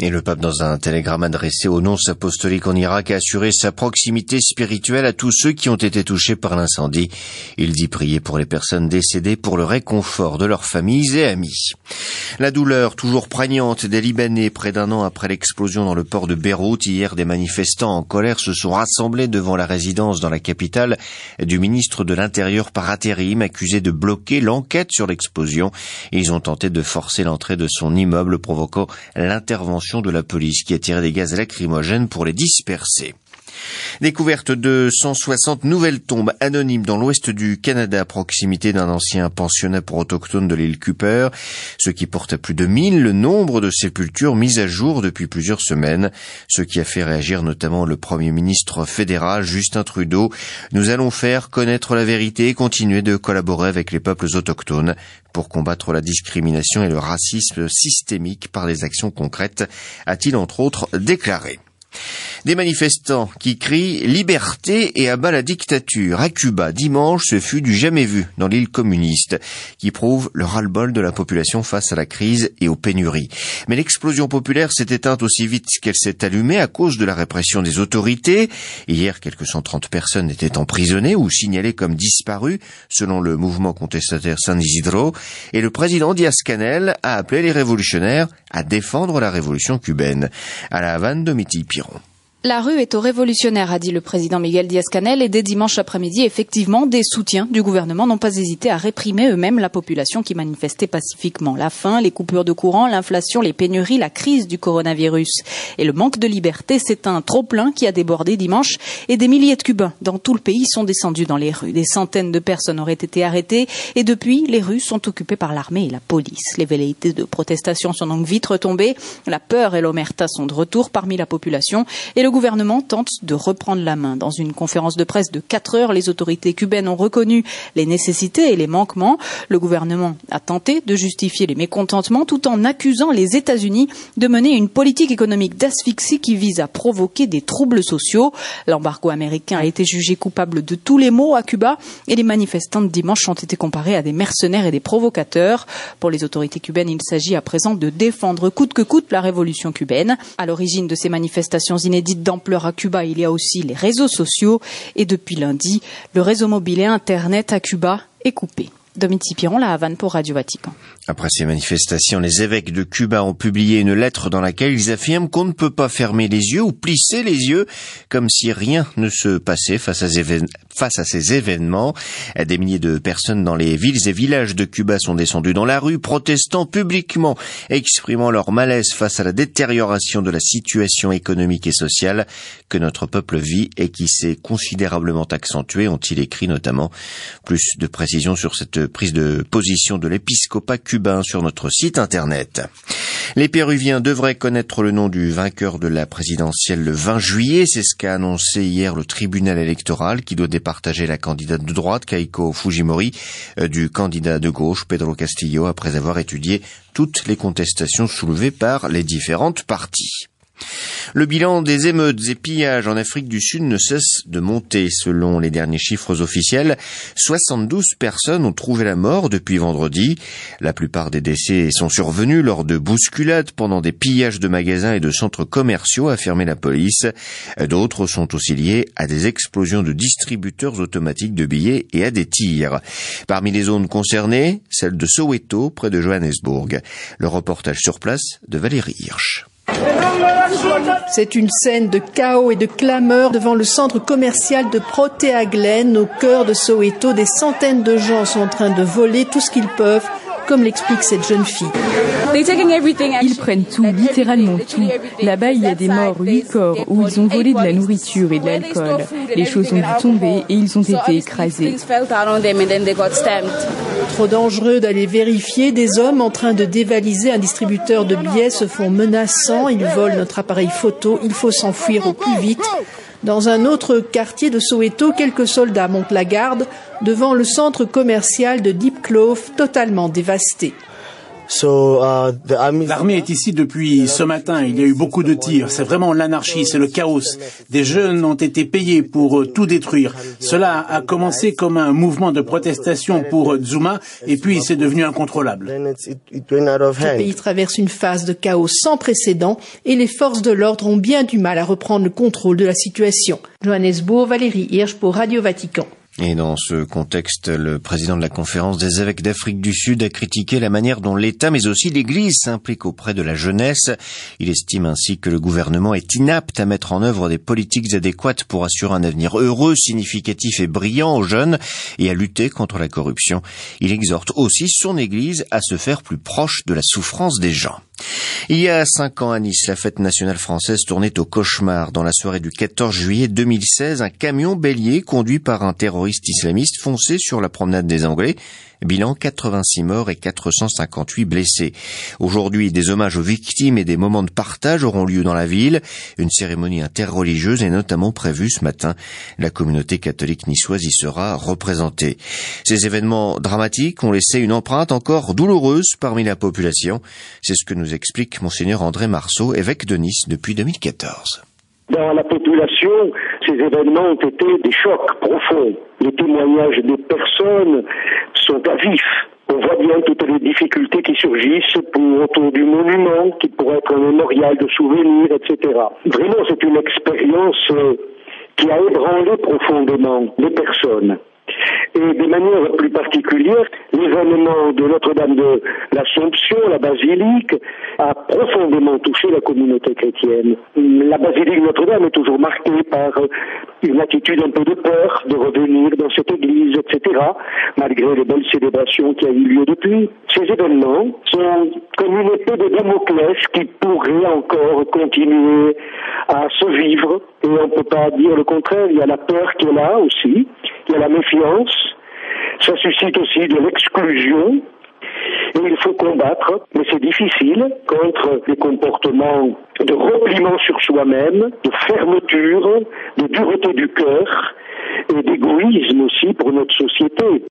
Et le pape, dans un télégramme adressé au nonce apostolique en Irak, a assuré sa proximité spirituelle à tous ceux qui ont été touchés par l'incendie. Il dit prier pour les personnes décédées pour le réconfort de leurs familles et amis. La douleur toujours prégnante des Libanais près d'un an après l'explosion dans le port de Beyrouth. Hier, des manifestants en colère se sont rassemblés devant la résidence dans la capitale du ministre de l'Intérieur par intérim, accusé de bloquer l'enquête sur l'explosion. Ils ont tenté de forcer l'entrée de son immeuble, provoquant l'intervention de la police qui a tiré des gaz lacrymogènes pour les disperser. Découverte de 160 nouvelles tombes anonymes dans l'ouest du Canada à proximité d'un ancien pensionnat pour autochtones de l'île Cooper, ce qui porte à plus de 1000 le nombre de sépultures mises à jour depuis plusieurs semaines, ce qui a fait réagir notamment le premier ministre fédéral Justin Trudeau. Nous allons faire connaître la vérité et continuer de collaborer avec les peuples autochtones pour combattre la discrimination et le racisme systémique par des actions concrètes, a-t-il entre autres déclaré. Des manifestants qui crient liberté et abat la dictature. À Cuba, dimanche, ce fut du jamais vu dans l'île communiste, qui prouve le ras-le-bol de la population face à la crise et aux pénuries. Mais l'explosion populaire s'est éteinte aussi vite qu'elle s'est allumée à cause de la répression des autorités. Hier, quelques 130 personnes étaient emprisonnées ou signalées comme disparues, selon le mouvement contestataire San Isidro, et le président Diaz-Canel a appelé les révolutionnaires à défendre la révolution cubaine. À la Havane, Domitil Piron. La rue est aux révolutionnaires, a dit le président Miguel Diaz-Canel, et dès dimanche après-midi, effectivement, des soutiens du gouvernement n'ont pas hésité à réprimer eux-mêmes la population qui manifestait pacifiquement. La faim, les coupures de courant, l'inflation, les pénuries, la crise du coronavirus et le manque de liberté, c'est un trop-plein qui a débordé dimanche et des milliers de Cubains dans tout le pays sont descendus dans les rues. Des centaines de personnes auraient été arrêtées et depuis, les rues sont occupées par l'armée et la police. Les velléités de protestation sont donc vite retombées. La peur et l'omerta sont de retour parmi la population et le gouvernement tente de reprendre la main. Dans une conférence de presse de 4 heures, les autorités cubaines ont reconnu les nécessités et les manquements. Le gouvernement a tenté de justifier les mécontentements tout en accusant les États-Unis de mener une politique économique d'asphyxie qui vise à provoquer des troubles sociaux. L'embargo américain a été jugé coupable de tous les maux à Cuba et les manifestants de dimanche ont été comparés à des mercenaires et des provocateurs. Pour les autorités cubaines, il s'agit à présent de défendre coûte que coûte la révolution cubaine. À l'origine de ces manifestations inédites d'ampleur à Cuba, il y a aussi les réseaux sociaux et depuis lundi, le réseau mobile et Internet à Cuba est coupé. Dominique Piron, La Havane pour Radio Vatican. Après ces manifestations, les évêques de Cuba ont publié une lettre dans laquelle ils affirment qu'on ne peut pas fermer les yeux ou plisser les yeux comme si rien ne se passait face à, face à ces événements. Des milliers de personnes dans les villes et villages de Cuba sont descendues dans la rue, protestant publiquement, exprimant leur malaise face à la détérioration de la situation économique et sociale que notre peuple vit et qui s'est considérablement accentuée, ont-ils écrit notamment. Plus de précisions sur cette prise de position de l'épiscopat cubain sur notre site internet. Les Péruviens devraient connaître le nom du vainqueur de la présidentielle le 20 juillet. C'est ce qu'a annoncé hier le tribunal électoral qui doit départager la candidate de droite, Keiko Fujimori, euh, du candidat de gauche, Pedro Castillo, après avoir étudié toutes les contestations soulevées par les différentes parties. Le bilan des émeutes et pillages en Afrique du Sud ne cesse de monter. Selon les derniers chiffres officiels, 72 personnes ont trouvé la mort depuis vendredi. La plupart des décès sont survenus lors de bousculades pendant des pillages de magasins et de centres commerciaux, a affirmé la police. D'autres sont aussi liés à des explosions de distributeurs automatiques de billets et à des tirs. Parmi les zones concernées, celle de Soweto, près de Johannesburg. Le reportage sur place de Valérie Hirsch. C'est une scène de chaos et de clameur devant le centre commercial de Protea Glen au cœur de Soweto. Des centaines de gens sont en train de voler tout ce qu'ils peuvent comme l'explique cette jeune fille. Ils prennent tout, littéralement tout. Là-bas, il y a des morts, huit corps, où ils ont volé de la nourriture et de l'alcool. Les choses ont dû tomber et ils ont été écrasés. Trop dangereux d'aller vérifier. Des hommes en train de dévaliser un distributeur de billets se font menaçants. Ils volent notre appareil photo. Il faut s'enfuir au plus vite. Dans un autre quartier de Soweto, quelques soldats montent la garde devant le centre commercial de Deep Clove totalement dévasté. Uh, L'armée est ici depuis ce matin. Il y a eu beaucoup de tirs. C'est vraiment l'anarchie, c'est le chaos. Des jeunes ont été payés pour euh, tout détruire. Cela a commencé comme un mouvement de protestation pour Zuma et puis c'est devenu incontrôlable. Le pays traverse une phase de chaos sans précédent et les forces de l'ordre ont bien du mal à reprendre le contrôle de la situation. Johannesburg, Valérie Hirsch pour Radio Vatican. Et dans ce contexte, le président de la conférence des évêques d'Afrique du Sud a critiqué la manière dont l'État, mais aussi l'Église, s'implique auprès de la jeunesse. Il estime ainsi que le gouvernement est inapte à mettre en œuvre des politiques adéquates pour assurer un avenir heureux, significatif et brillant aux jeunes et à lutter contre la corruption. Il exhorte aussi son Église à se faire plus proche de la souffrance des gens. Il y a cinq ans à Nice, la fête nationale française tournait au cauchemar. Dans la soirée du 14 juillet 2016, un camion bélier conduit par un terroriste islamiste fonçait sur la promenade des Anglais Bilan 86 morts et 458 blessés. Aujourd'hui, des hommages aux victimes et des moments de partage auront lieu dans la ville. Une cérémonie interreligieuse est notamment prévue ce matin. La communauté catholique niçoise y sera représentée. Ces événements dramatiques ont laissé une empreinte encore douloureuse parmi la population. C'est ce que nous explique monseigneur André Marceau, évêque de Nice depuis 2014. Dans la population, ces événements ont été des chocs profonds. Les témoignages des personnes sont à vif. On voit bien toutes les difficultés qui surgissent autour du monument, qui pourrait être un mémorial de souvenirs, etc. Vraiment, c'est une expérience euh, qui a ébranlé profondément les personnes. Et de manière plus particulière, l'événement de Notre-Dame de l'Assomption, la basilique, a profondément touché la communauté chrétienne. La basilique Notre-Dame est toujours marquée par une attitude un peu de peur de revenir dans cette église, etc., malgré les belles célébrations qui ont eu lieu depuis. Ces événements sont comme une épée de Damoclès qui pourrait encore continuer à se vivre, et on ne peut pas dire le contraire, il y a la peur qui est là aussi, a la méfiance, ça suscite aussi de l'exclusion, Et il faut combattre, mais c'est difficile, contre les comportements de repliement sur soi-même, de fermeture, de dureté du cœur et d'égoïsme aussi pour notre société.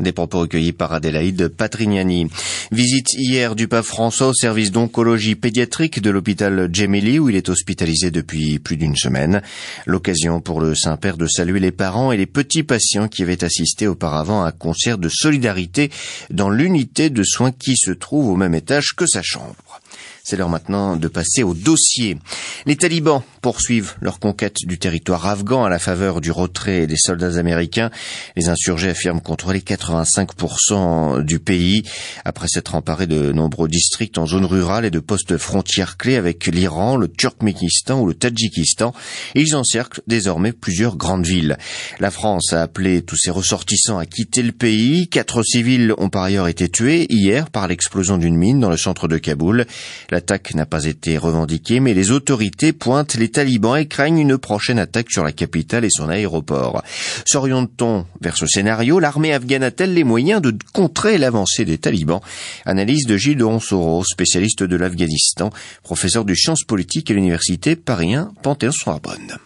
Des propos recueillis par Adélaïde Patrignani. Visite hier du pape François au service d'oncologie pédiatrique de l'hôpital Gemelli où il est hospitalisé depuis plus d'une semaine. L'occasion pour le Saint-Père de saluer les parents et les petits patients qui avaient assisté auparavant à un concert de solidarité dans l'unité de soins qui se trouve au même étage que sa chambre. C'est l'heure maintenant de passer au dossier. Les talibans poursuivent leur conquête du territoire afghan à la faveur du retrait des soldats américains. Les insurgés affirment contrôler 85% du pays après s'être emparés de nombreux districts en zone rurale et de postes frontières clés avec l'Iran, le Turkménistan ou le Tadjikistan. ils encerclent désormais plusieurs grandes villes. La France a appelé tous ses ressortissants à quitter le pays. Quatre civils ont par ailleurs été tués hier par l'explosion d'une mine dans le centre de Kaboul. L'attaque n'a pas été revendiquée, mais les autorités pointent les talibans et craignent une prochaine attaque sur la capitale et son aéroport. S'oriente-t-on vers ce scénario L'armée afghane a-t-elle les moyens de contrer l'avancée des talibans? Analyse de Gilles de Ronsoro, spécialiste de l'Afghanistan, professeur de sciences politiques à l'université Paris 1 Panthéon-Sorbonne.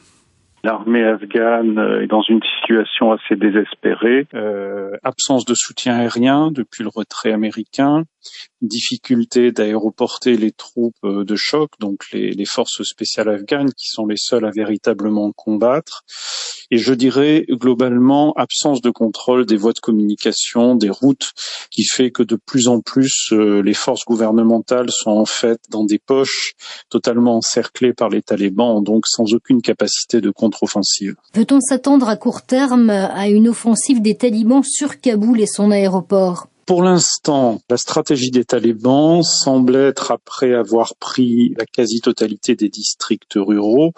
L'armée afghane est dans une situation assez désespérée. Euh, absence de soutien aérien depuis le retrait américain, difficulté d'aéroporter les troupes euh, de choc, donc les, forces spéciales afghanes qui sont les seules à véritablement combattre. Et je dirais globalement absence de contrôle des voies de communication, des routes, qui fait que de plus en plus euh, les forces gouvernementales sont en fait dans des poches totalement encerclées par les talibans, donc sans aucune capacité de contre-offensive. Peut-on s'attendre à court terme à une offensive des talibans sur Kaboul et son aéroport? Pour l'instant, la stratégie des talibans semble être, après avoir pris la quasi-totalité des districts ruraux,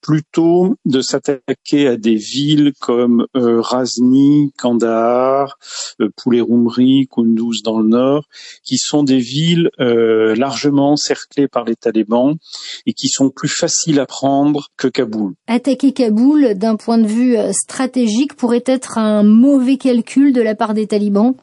plutôt de s'attaquer à des villes comme euh, Razni, Kandahar, euh, Kunduz dans le nord, qui sont des villes euh, largement cerclées par les talibans et qui sont plus faciles à prendre que Kaboul. Attaquer Kaboul, d'un point de vue euh, stratégique, pourrait être un mauvais calcul de la part des talibans?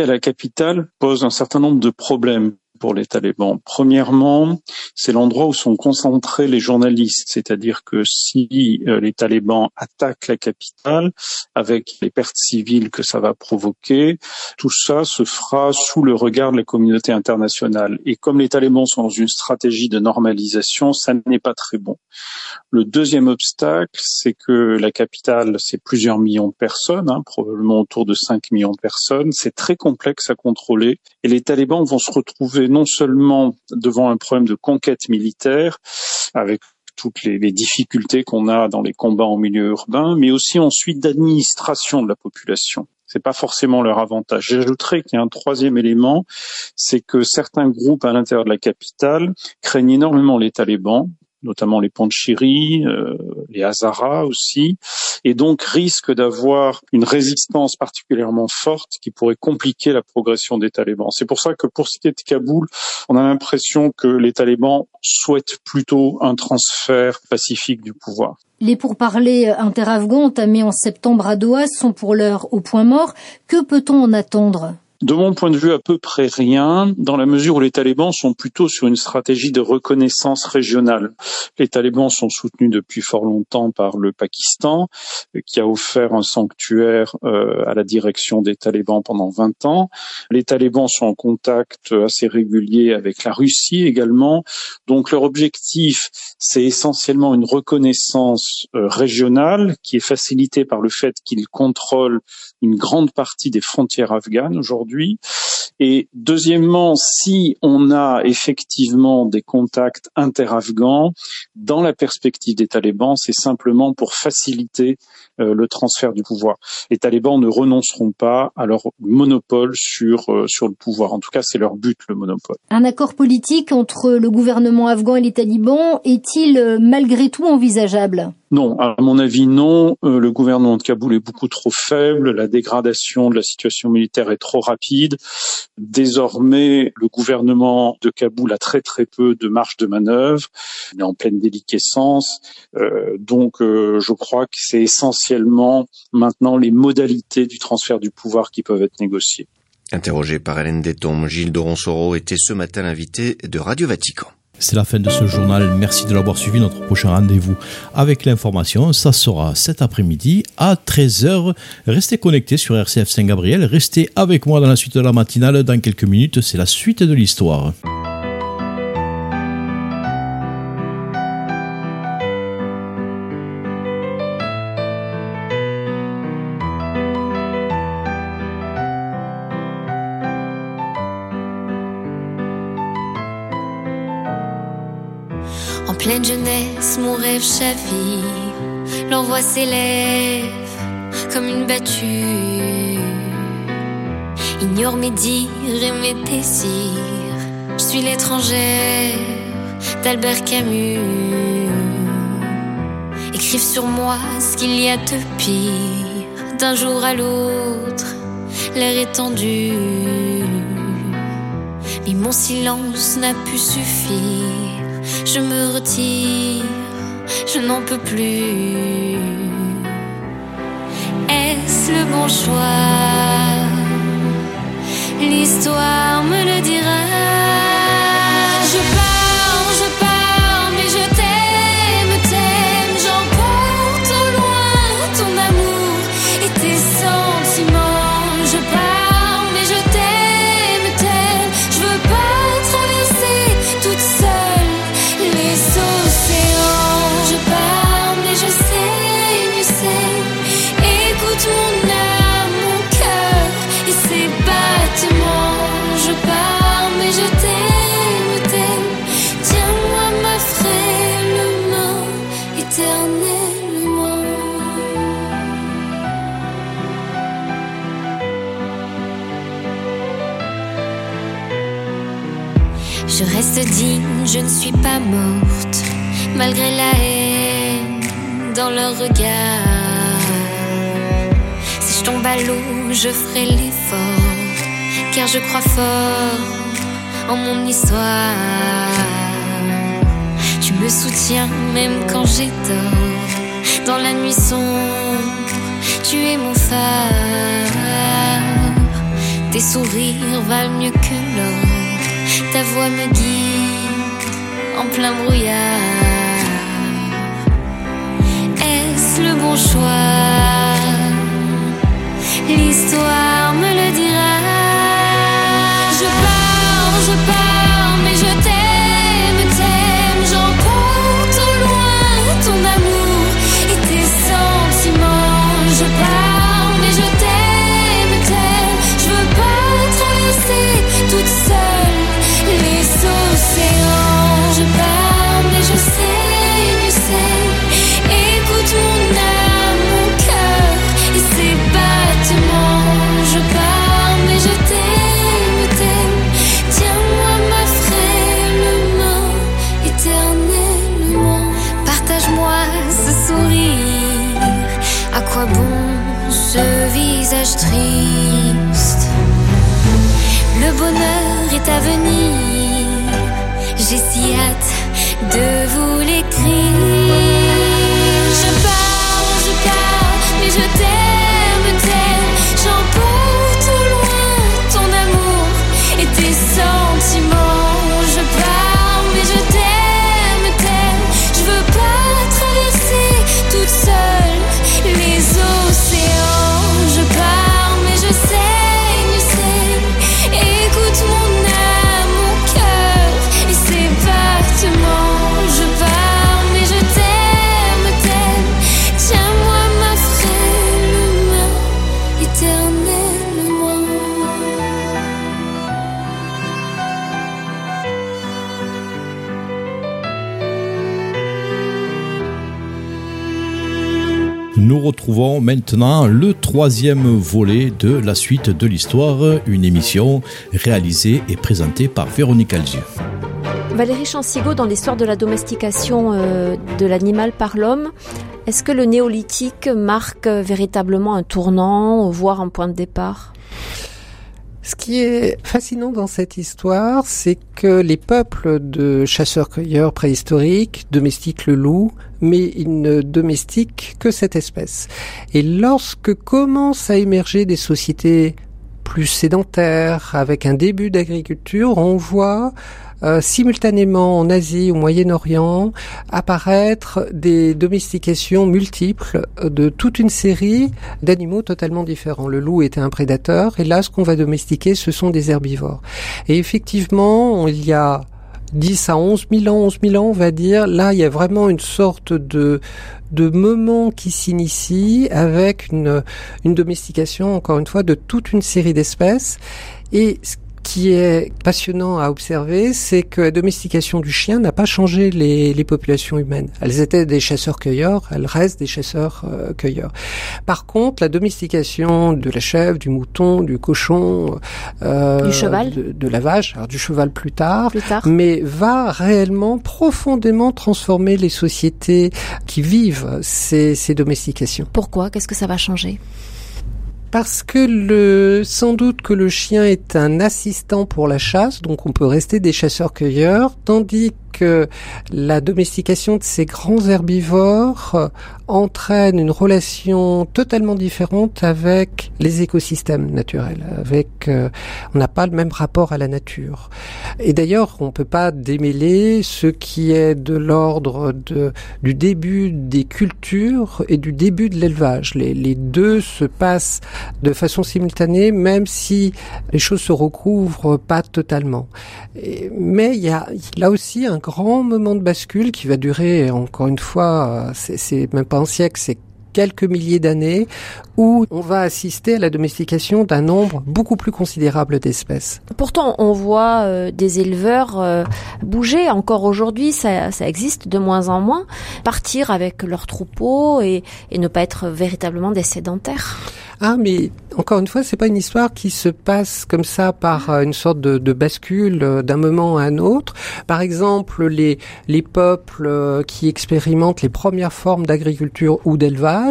À la capitale pose un certain nombre de problèmes pour les talibans. Premièrement, c'est l'endroit où sont concentrés les journalistes, c'est-à-dire que si euh, les talibans attaquent la capitale avec les pertes civiles que ça va provoquer, tout ça se fera sous le regard de la communauté internationale. Et comme les talibans sont dans une stratégie de normalisation, ça n'est pas très bon. Le deuxième obstacle, c'est que la capitale, c'est plusieurs millions de personnes, hein, probablement autour de 5 millions de personnes. C'est très complexe à contrôler et les talibans vont se retrouver non seulement devant un problème de conquête militaire, avec toutes les, difficultés qu'on a dans les combats en milieu urbain, mais aussi ensuite d'administration de la population c'est pas forcément leur avantage. J'ajouterais qu'il y a un troisième élément, c'est que certains groupes à l'intérieur de la capitale craignent énormément les talibans, notamment les Panchiri, euh, les Hazaras aussi, et donc risque d'avoir une résistance particulièrement forte qui pourrait compliquer la progression des talibans. C'est pour ça que pour ce qui est de Kaboul, on a l'impression que les talibans souhaitent plutôt un transfert pacifique du pouvoir. Les pourparlers inter-afghans entamés en septembre à Doha sont pour l'heure au point mort. Que peut-on en attendre? De mon point de vue, à peu près rien, dans la mesure où les talibans sont plutôt sur une stratégie de reconnaissance régionale. Les talibans sont soutenus depuis fort longtemps par le Pakistan, qui a offert un sanctuaire euh, à la direction des talibans pendant 20 ans. Les talibans sont en contact assez régulier avec la Russie également. Donc leur objectif, c'est essentiellement une reconnaissance euh, régionale qui est facilitée par le fait qu'ils contrôlent une grande partie des frontières afghanes aujourd'hui. Et deuxièmement, si on a effectivement des contacts inter-afghans, dans la perspective des talibans, c'est simplement pour faciliter euh, le transfert du pouvoir. Les talibans ne renonceront pas à leur monopole sur, euh, sur le pouvoir. En tout cas, c'est leur but, le monopole. Un accord politique entre le gouvernement afghan et les talibans est-il euh, malgré tout envisageable? Non, à mon avis, non. le gouvernement de Kaboul est beaucoup trop faible. La dégradation de la situation militaire est trop rapide. Désormais, le gouvernement de Kaboul a très très peu de marge de manœuvre. Il est en pleine déliquescence. Euh, donc, euh, je crois que c'est essentiellement maintenant les modalités du transfert du pouvoir qui peuvent être négociées. Interrogé par Hélène Détombe, Gilles Doronsoro était ce matin l'invité de Radio Vatican. C'est la fin de ce journal. Merci de l'avoir suivi. Notre prochain rendez-vous avec l'information, ça sera cet après-midi à 13h. Restez connectés sur RCF Saint-Gabriel. Restez avec moi dans la suite de la matinale. Dans quelques minutes, c'est la suite de l'histoire. Mon rêve chavire. L'envoi s'élève comme une battue. Ignore mes dires et mes désirs. Je suis l'étrangère d'Albert Camus. Écrive sur moi ce qu'il y a de pire. D'un jour à l'autre, l'air est tendu. Mais mon silence n'a pu suffire je me retire, je n'en peux plus. Est-ce le bon choix? L'histoire me le dira. Je ne suis pas morte, malgré la haine dans leur regard. Si je tombe à l'eau, je ferai l'effort, car je crois fort en mon histoire. Tu me soutiens même quand j'ai tort, dans la nuit sombre, tu es mon phare. Tes sourires valent mieux que l'or. Ta voix me guide plein brouillard. Est-ce le bon choix? L'histoire me le dira. Bonheur retrouvons maintenant le troisième volet de la suite de l'histoire, une émission réalisée et présentée par Véronique Alzieux. Valérie Chansigo, dans l'histoire de la domestication euh, de l'animal par l'homme, est-ce que le néolithique marque véritablement un tournant, voire un point de départ? Ce qui est fascinant dans cette histoire, c'est que les peuples de chasseurs-cueilleurs préhistoriques domestiquent le loup, mais ils ne domestiquent que cette espèce. Et lorsque commencent à émerger des sociétés plus sédentaire, avec un début d'agriculture, on voit euh, simultanément en Asie, au Moyen-Orient, apparaître des domestications multiples de toute une série d'animaux totalement différents. Le loup était un prédateur, et là, ce qu'on va domestiquer, ce sont des herbivores. Et effectivement, il y a 10 à 11 000 ans, 11 000 ans, on va dire, là, il y a vraiment une sorte de, de moment qui s'initie avec une, domestication, encore une fois, de toute une série d'espèces. Et qui est passionnant à observer, c'est que la domestication du chien n'a pas changé les, les, populations humaines. Elles étaient des chasseurs-cueilleurs, elles restent des chasseurs-cueilleurs. Par contre, la domestication de la chèvre, du mouton, du cochon, euh, du cheval, de, de, la vache, alors du cheval plus tard, plus tard, mais va réellement profondément transformer les sociétés qui vivent ces, ces domestications. Pourquoi? Qu'est-ce que ça va changer? Parce que le, sans doute que le chien est un assistant pour la chasse, donc on peut rester des chasseurs-cueilleurs, tandis que la domestication de ces grands herbivores entraîne une relation totalement différente avec les écosystèmes naturels. Avec, euh, on n'a pas le même rapport à la nature. Et d'ailleurs, on peut pas démêler ce qui est de l'ordre du début des cultures et du début de l'élevage. Les, les deux se passent de façon simultanée, même si les choses se recouvrent pas totalement. Et, mais il y a là aussi un grand moment de bascule qui va durer encore une fois, c'est même pas un siècle, c'est quelques milliers d'années où on va assister à la domestication d'un nombre beaucoup plus considérable d'espèces. Pourtant, on voit euh, des éleveurs euh, bouger. Encore aujourd'hui, ça, ça, existe de moins en moins. Partir avec leurs troupeaux et, et ne pas être véritablement des sédentaires. Ah, mais encore une fois, c'est pas une histoire qui se passe comme ça par euh, une sorte de, de bascule d'un moment à un autre. Par exemple, les, les peuples qui expérimentent les premières formes d'agriculture ou d'élevage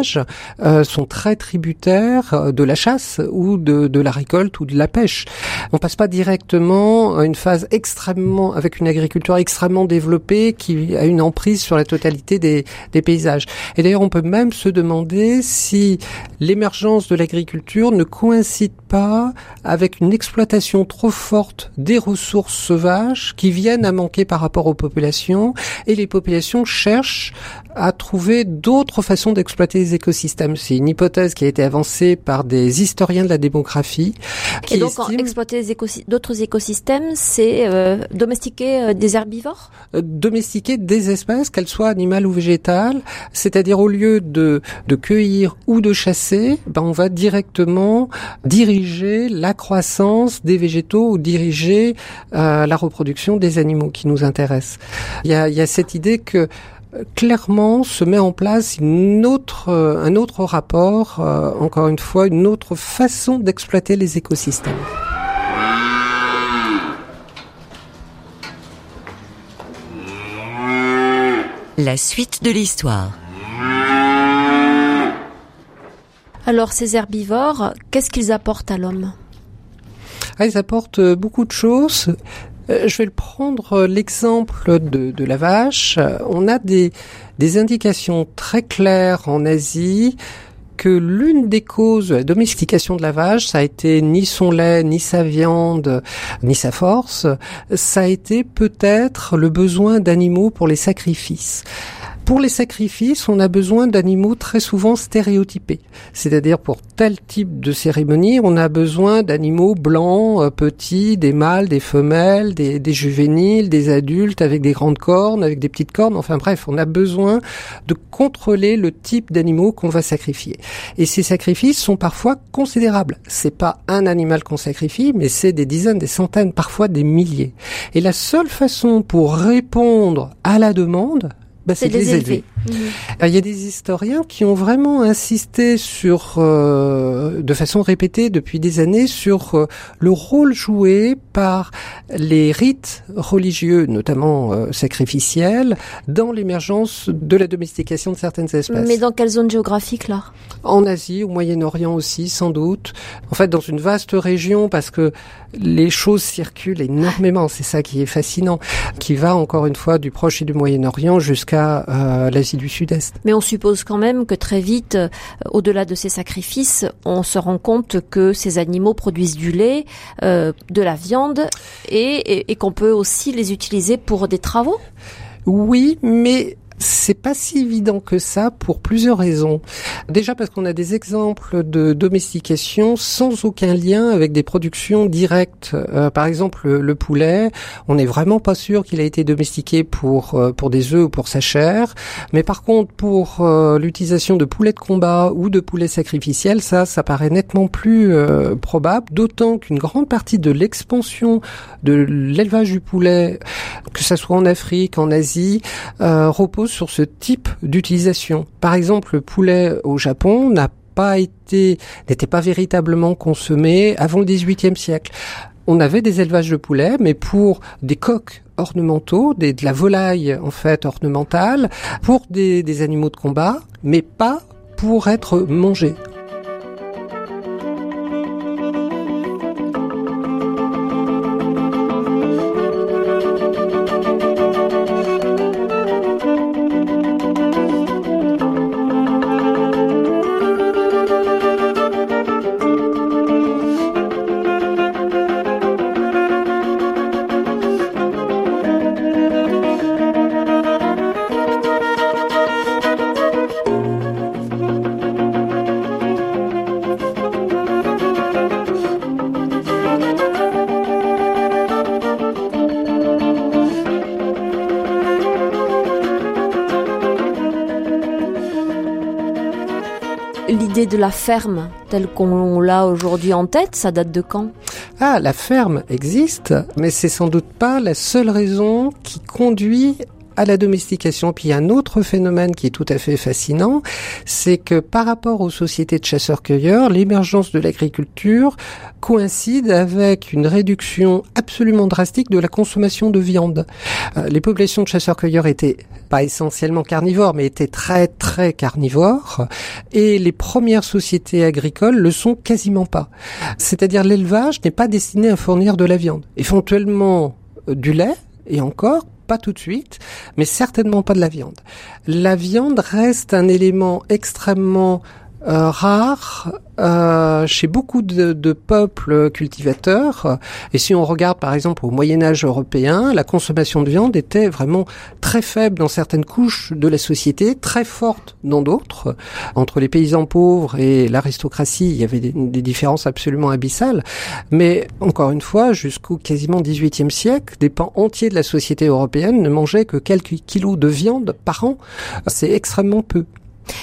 euh, sont très tributaires de la chasse ou de, de la récolte ou de la pêche. On passe pas directement à une phase extrêmement, avec une agriculture extrêmement développée qui a une emprise sur la totalité des, des paysages. Et d'ailleurs, on peut même se demander si l'émergence de l'agriculture ne coïncide pas avec une exploitation trop forte des ressources sauvages qui viennent à manquer par rapport aux populations et les populations cherchent à trouver d'autres façons d'exploiter les écosystèmes. C'est une hypothèse qui a été avancée par des historiens de la démographie. et donc, estiment... exploiter d'autres écosystèmes, c'est euh, domestiquer euh, des herbivores? Euh, Domestiquer des espèces, qu'elles soient animales ou végétales, c'est-à-dire au lieu de, de cueillir ou de chasser, ben on va directement diriger la croissance des végétaux ou diriger euh, la reproduction des animaux qui nous intéressent. Il y a, il y a cette idée que clairement se met en place une autre, euh, un autre rapport, euh, encore une fois, une autre façon d'exploiter les écosystèmes. La suite de l'histoire. Alors ces herbivores, qu'est-ce qu'ils apportent à l'homme? Ah, Ils apportent beaucoup de choses. Je vais prendre l'exemple de, de, la vache. On a des, des indications très claires en Asie que l'une des causes de la domestication de la vache, ça a été ni son lait, ni sa viande, ni sa force, ça a été peut-être le besoin d'animaux pour les sacrifices. Pour les sacrifices, on a besoin d'animaux très souvent stéréotypés. C'est-à-dire pour tel type de cérémonie, on a besoin d'animaux blancs, euh, petits, des mâles, des femelles, des, des, juvéniles, des adultes avec des grandes cornes, avec des petites cornes. Enfin bref, on a besoin de contrôler le type d'animaux qu'on va sacrifier. Et ces sacrifices sont parfois considérables. C'est pas un animal qu'on sacrifie, mais c'est des dizaines, des centaines, parfois des milliers. Et la seule façon pour répondre à la demande, bah, c'est de les élever. Mmh. Il y a des historiens qui ont vraiment insisté sur, euh, de façon répétée depuis des années, sur euh, le rôle joué par les rites religieux, notamment euh, sacrificiels, dans l'émergence de la domestication de certaines espèces. Mais dans quelle zone géographique là? En Asie, au Moyen-Orient aussi, sans doute. En fait, dans une vaste région, parce que les choses circulent énormément. C'est ça qui est fascinant, qui va encore une fois du Proche et du Moyen-Orient jusqu'à euh, l'Asie du sud-est. Mais on suppose quand même que très vite, euh, au-delà de ces sacrifices, on se rend compte que ces animaux produisent du lait, euh, de la viande et, et, et qu'on peut aussi les utiliser pour des travaux? Oui, mais c'est pas si évident que ça pour plusieurs raisons. Déjà parce qu'on a des exemples de domestication sans aucun lien avec des productions directes. Euh, par exemple, le, le, poulet, on n'est vraiment pas sûr qu'il a été domestiqué pour euh, pour des œufs ou pour sa chair. Mais par contre, pour euh, l'utilisation de poulets de combat ou de poulets sacrificiels, ça, ça paraît nettement plus euh, probable. D'autant qu'une grande partie de l'expansion de l'élevage du poulet, que ça soit en Afrique, en Asie, euh, repose sur ce type d'utilisation. Par exemple, le poulet au Japon n'a pas été, n'était pas véritablement consommé avant le XVIIIe siècle. On avait des élevages de poulets, mais pour des coqs ornementaux, des, de la volaille en fait ornementale, pour des, des animaux de combat, mais pas pour être mangés. La ferme, telle qu'on l'a aujourd'hui en tête, ça date de quand? Ah, la ferme existe, mais c'est sans doute pas la seule raison qui conduit à la domestication. Puis il y a un autre phénomène qui est tout à fait fascinant, c'est que par rapport aux sociétés de chasseurs-cueilleurs, l'émergence de l'agriculture coïncide avec une réduction absolument drastique de la consommation de viande. Euh, les populations de chasseurs-cueilleurs étaient pas essentiellement carnivores, mais étaient très très carnivores, et les premières sociétés agricoles le sont quasiment pas. C'est-à-dire l'élevage n'est pas destiné à fournir de la viande. Éventuellement euh, du lait, et encore, pas tout de suite, mais certainement pas de la viande. La viande reste un élément extrêmement euh, rare euh, chez beaucoup de, de, peuples cultivateurs. Et si on regarde par exemple au Moyen Âge européen, la consommation de viande était vraiment très faible dans certaines couches de la société, très forte dans d'autres. Entre les paysans pauvres et l'aristocratie, il y avait des, des, différences absolument abyssales. Mais encore une fois, jusqu'au quasiment 18e siècle, des pans entiers de la société européenne ne mangeaient que quelques kilos de viande par an. C'est extrêmement peu.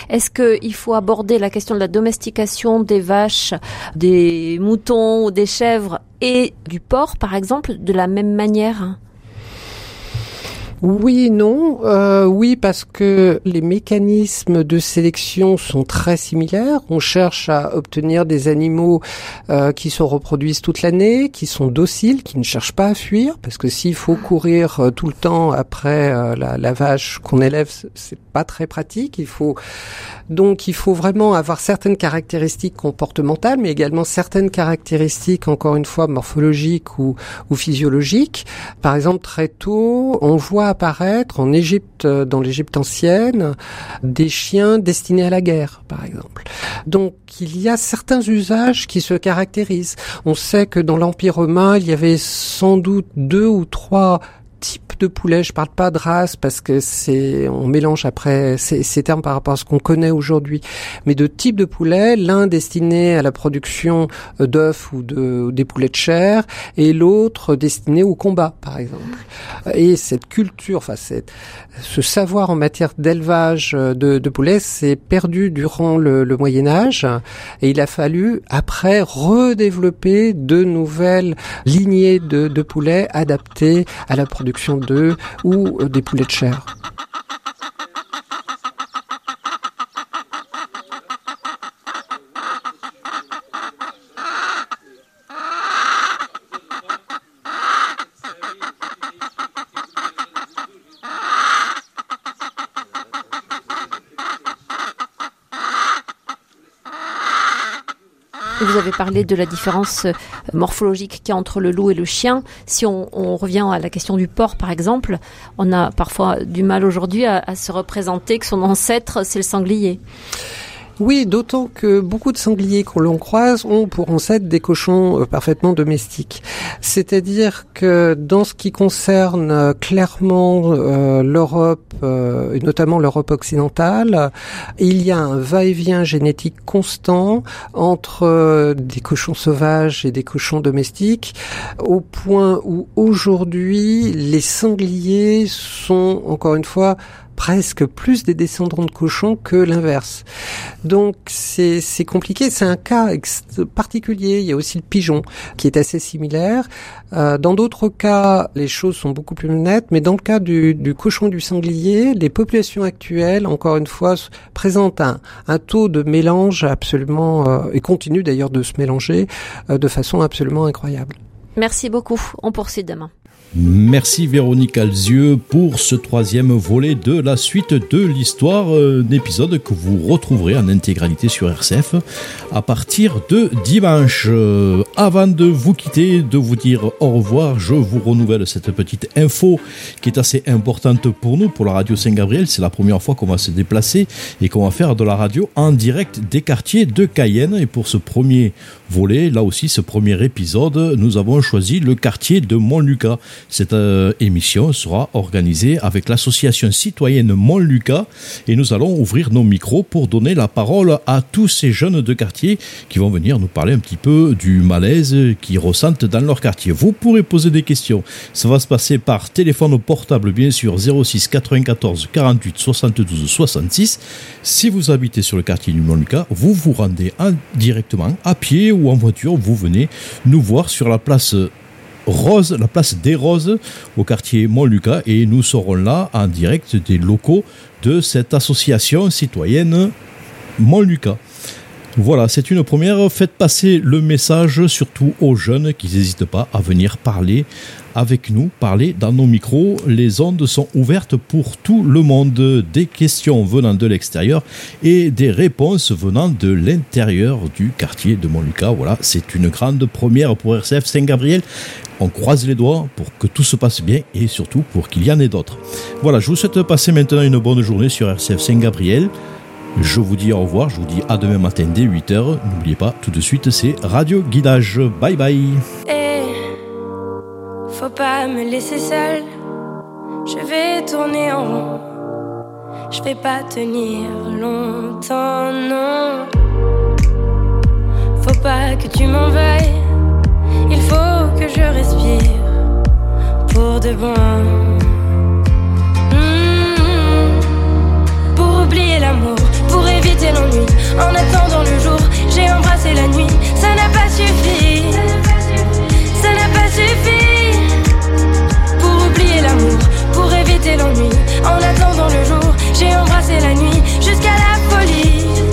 Est-ce qu'il faut aborder la question de la domestication des vaches, des moutons ou des chèvres et du porc, par exemple, de la même manière? Oui, non. Euh, oui, parce que les mécanismes de sélection sont très similaires. On cherche à obtenir des animaux euh, qui se reproduisent toute l'année, qui sont dociles, qui ne cherchent pas à fuir, parce que s'il faut courir euh, tout le temps après euh, la, la, vache qu'on élève, c'est pas très pratique. Il faut donc il faut vraiment avoir certaines caractéristiques comportementales, mais également certaines caractéristiques, encore une fois, morphologiques ou, ou physiologiques. Par exemple, très tôt, on voit apparaître en Égypte, dans l'Égypte ancienne, des chiens destinés à la guerre, par exemple. Donc il y a certains usages qui se caractérisent. On sait que dans l'Empire romain, il y avait sans doute deux ou trois types de poulet, je parle pas de race parce que c'est on mélange après ces, termes par rapport à ce qu'on connaît aujourd'hui, mais de type de poulet, l'un destiné à la production d'œufs ou de des poulets de chair et l'autre destiné au combat par exemple. Et cette culture, enfin cette, ce savoir en matière d'élevage de, de poulets s'est perdu durant le, le Moyen Âge et il a fallu après redévelopper de nouvelles lignées de, de poulets adaptées à la production d'œufs ou des poulets de chair. Vous avez parlé de la différence euh, morphologique qu'il y a entre le loup et le chien. Si on, revient à la question du porc, par exemple, on a parfois du mal aujourd'hui à se représenter que son ancêtre, c'est le sanglier. Oui, d'autant que beaucoup de sangliers que l'on croise ont pour ancêtre des cochons euh, parfaitement domestiques. C'est-à-dire que dans ce qui concerne euh, clairement euh, l'Europe, notamment l'Europe occidentale, il y a un va-et-vient génétique constant entre des cochons sauvages et des cochons domestiques, au point où aujourd'hui les sangliers sont encore une fois presque plus des descendants de cochons que l'inverse. Donc c'est compliqué, c'est un cas particulier. Il y a aussi le pigeon qui est assez similaire. Euh, dans d'autres cas, les choses sont beaucoup plus nettes, mais dans le cas du, cochon du sanglier, les populations actuelles, encore une fois, présentent un, un taux de mélange absolument euh, et continuent d'ailleurs de se mélanger euh, de façon absolument incroyable. Merci beaucoup. On poursuit demain. Merci Véronique Alzieux pour ce troisième volet de la suite de l'histoire, euh, d'épisode que vous retrouverez en intégralité sur RCF à partir de dimanche. Euh, avant de vous quitter, de vous dire au revoir, je vous renouvelle cette petite info qui est assez importante pour nous, pour la radio Saint-Gabriel. C'est la première fois qu'on va se déplacer et qu'on va faire de la radio en direct des quartiers de Cayenne. Et pour ce premier volet, là aussi, ce premier épisode, nous avons choisi le quartier de Montlucas. Cette euh, émission sera organisée avec l'association citoyenne Montlucas et nous allons ouvrir nos micros pour donner la parole à tous ces jeunes de quartier qui vont venir nous parler un petit peu du malaise qu'ils ressentent dans leur quartier. Vous pourrez poser des questions. Ça va se passer par téléphone portable, bien sûr, 06 94 48 72 66. Si vous habitez sur le quartier du Montlucas, vous vous rendez en- directement à pied ou en voiture, vous venez nous voir sur la place La place des Roses au quartier Montlucas et nous serons là en direct des locaux de cette association citoyenne Montlucas. Voilà, c'est une première. Faites passer le message surtout aux jeunes qui n'hésitent pas à venir parler avec nous, parler dans nos micros. Les ondes sont ouvertes pour tout le monde. Des questions venant de l'extérieur et des réponses venant de l'intérieur du quartier de Montlucas. Voilà, c'est une grande première pour RCF Saint-Gabriel. On croise les doigts pour que tout se passe bien et surtout pour qu'il y en ait d'autres. Voilà, je vous souhaite passer maintenant une bonne journée sur RCF Saint-Gabriel. Je vous dis au revoir, je vous dis à demain matin dès 8h. N'oubliez pas, tout de suite, c'est Radio Guidage. Bye bye. Eh, faut pas me laisser seule. Je vais tourner en rond. Je vais pas tenir longtemps, non. Faut pas que tu m'en veuilles que je respire pour de bon. Hmm. Pour oublier l'amour, pour éviter l'ennui. En attendant le jour, j'ai embrassé la nuit. Ça n'a pas suffi. Ça n'a pas suffi. Pour oublier l'amour, pour éviter l'ennui. En attendant le jour, j'ai embrassé la nuit jusqu'à la folie.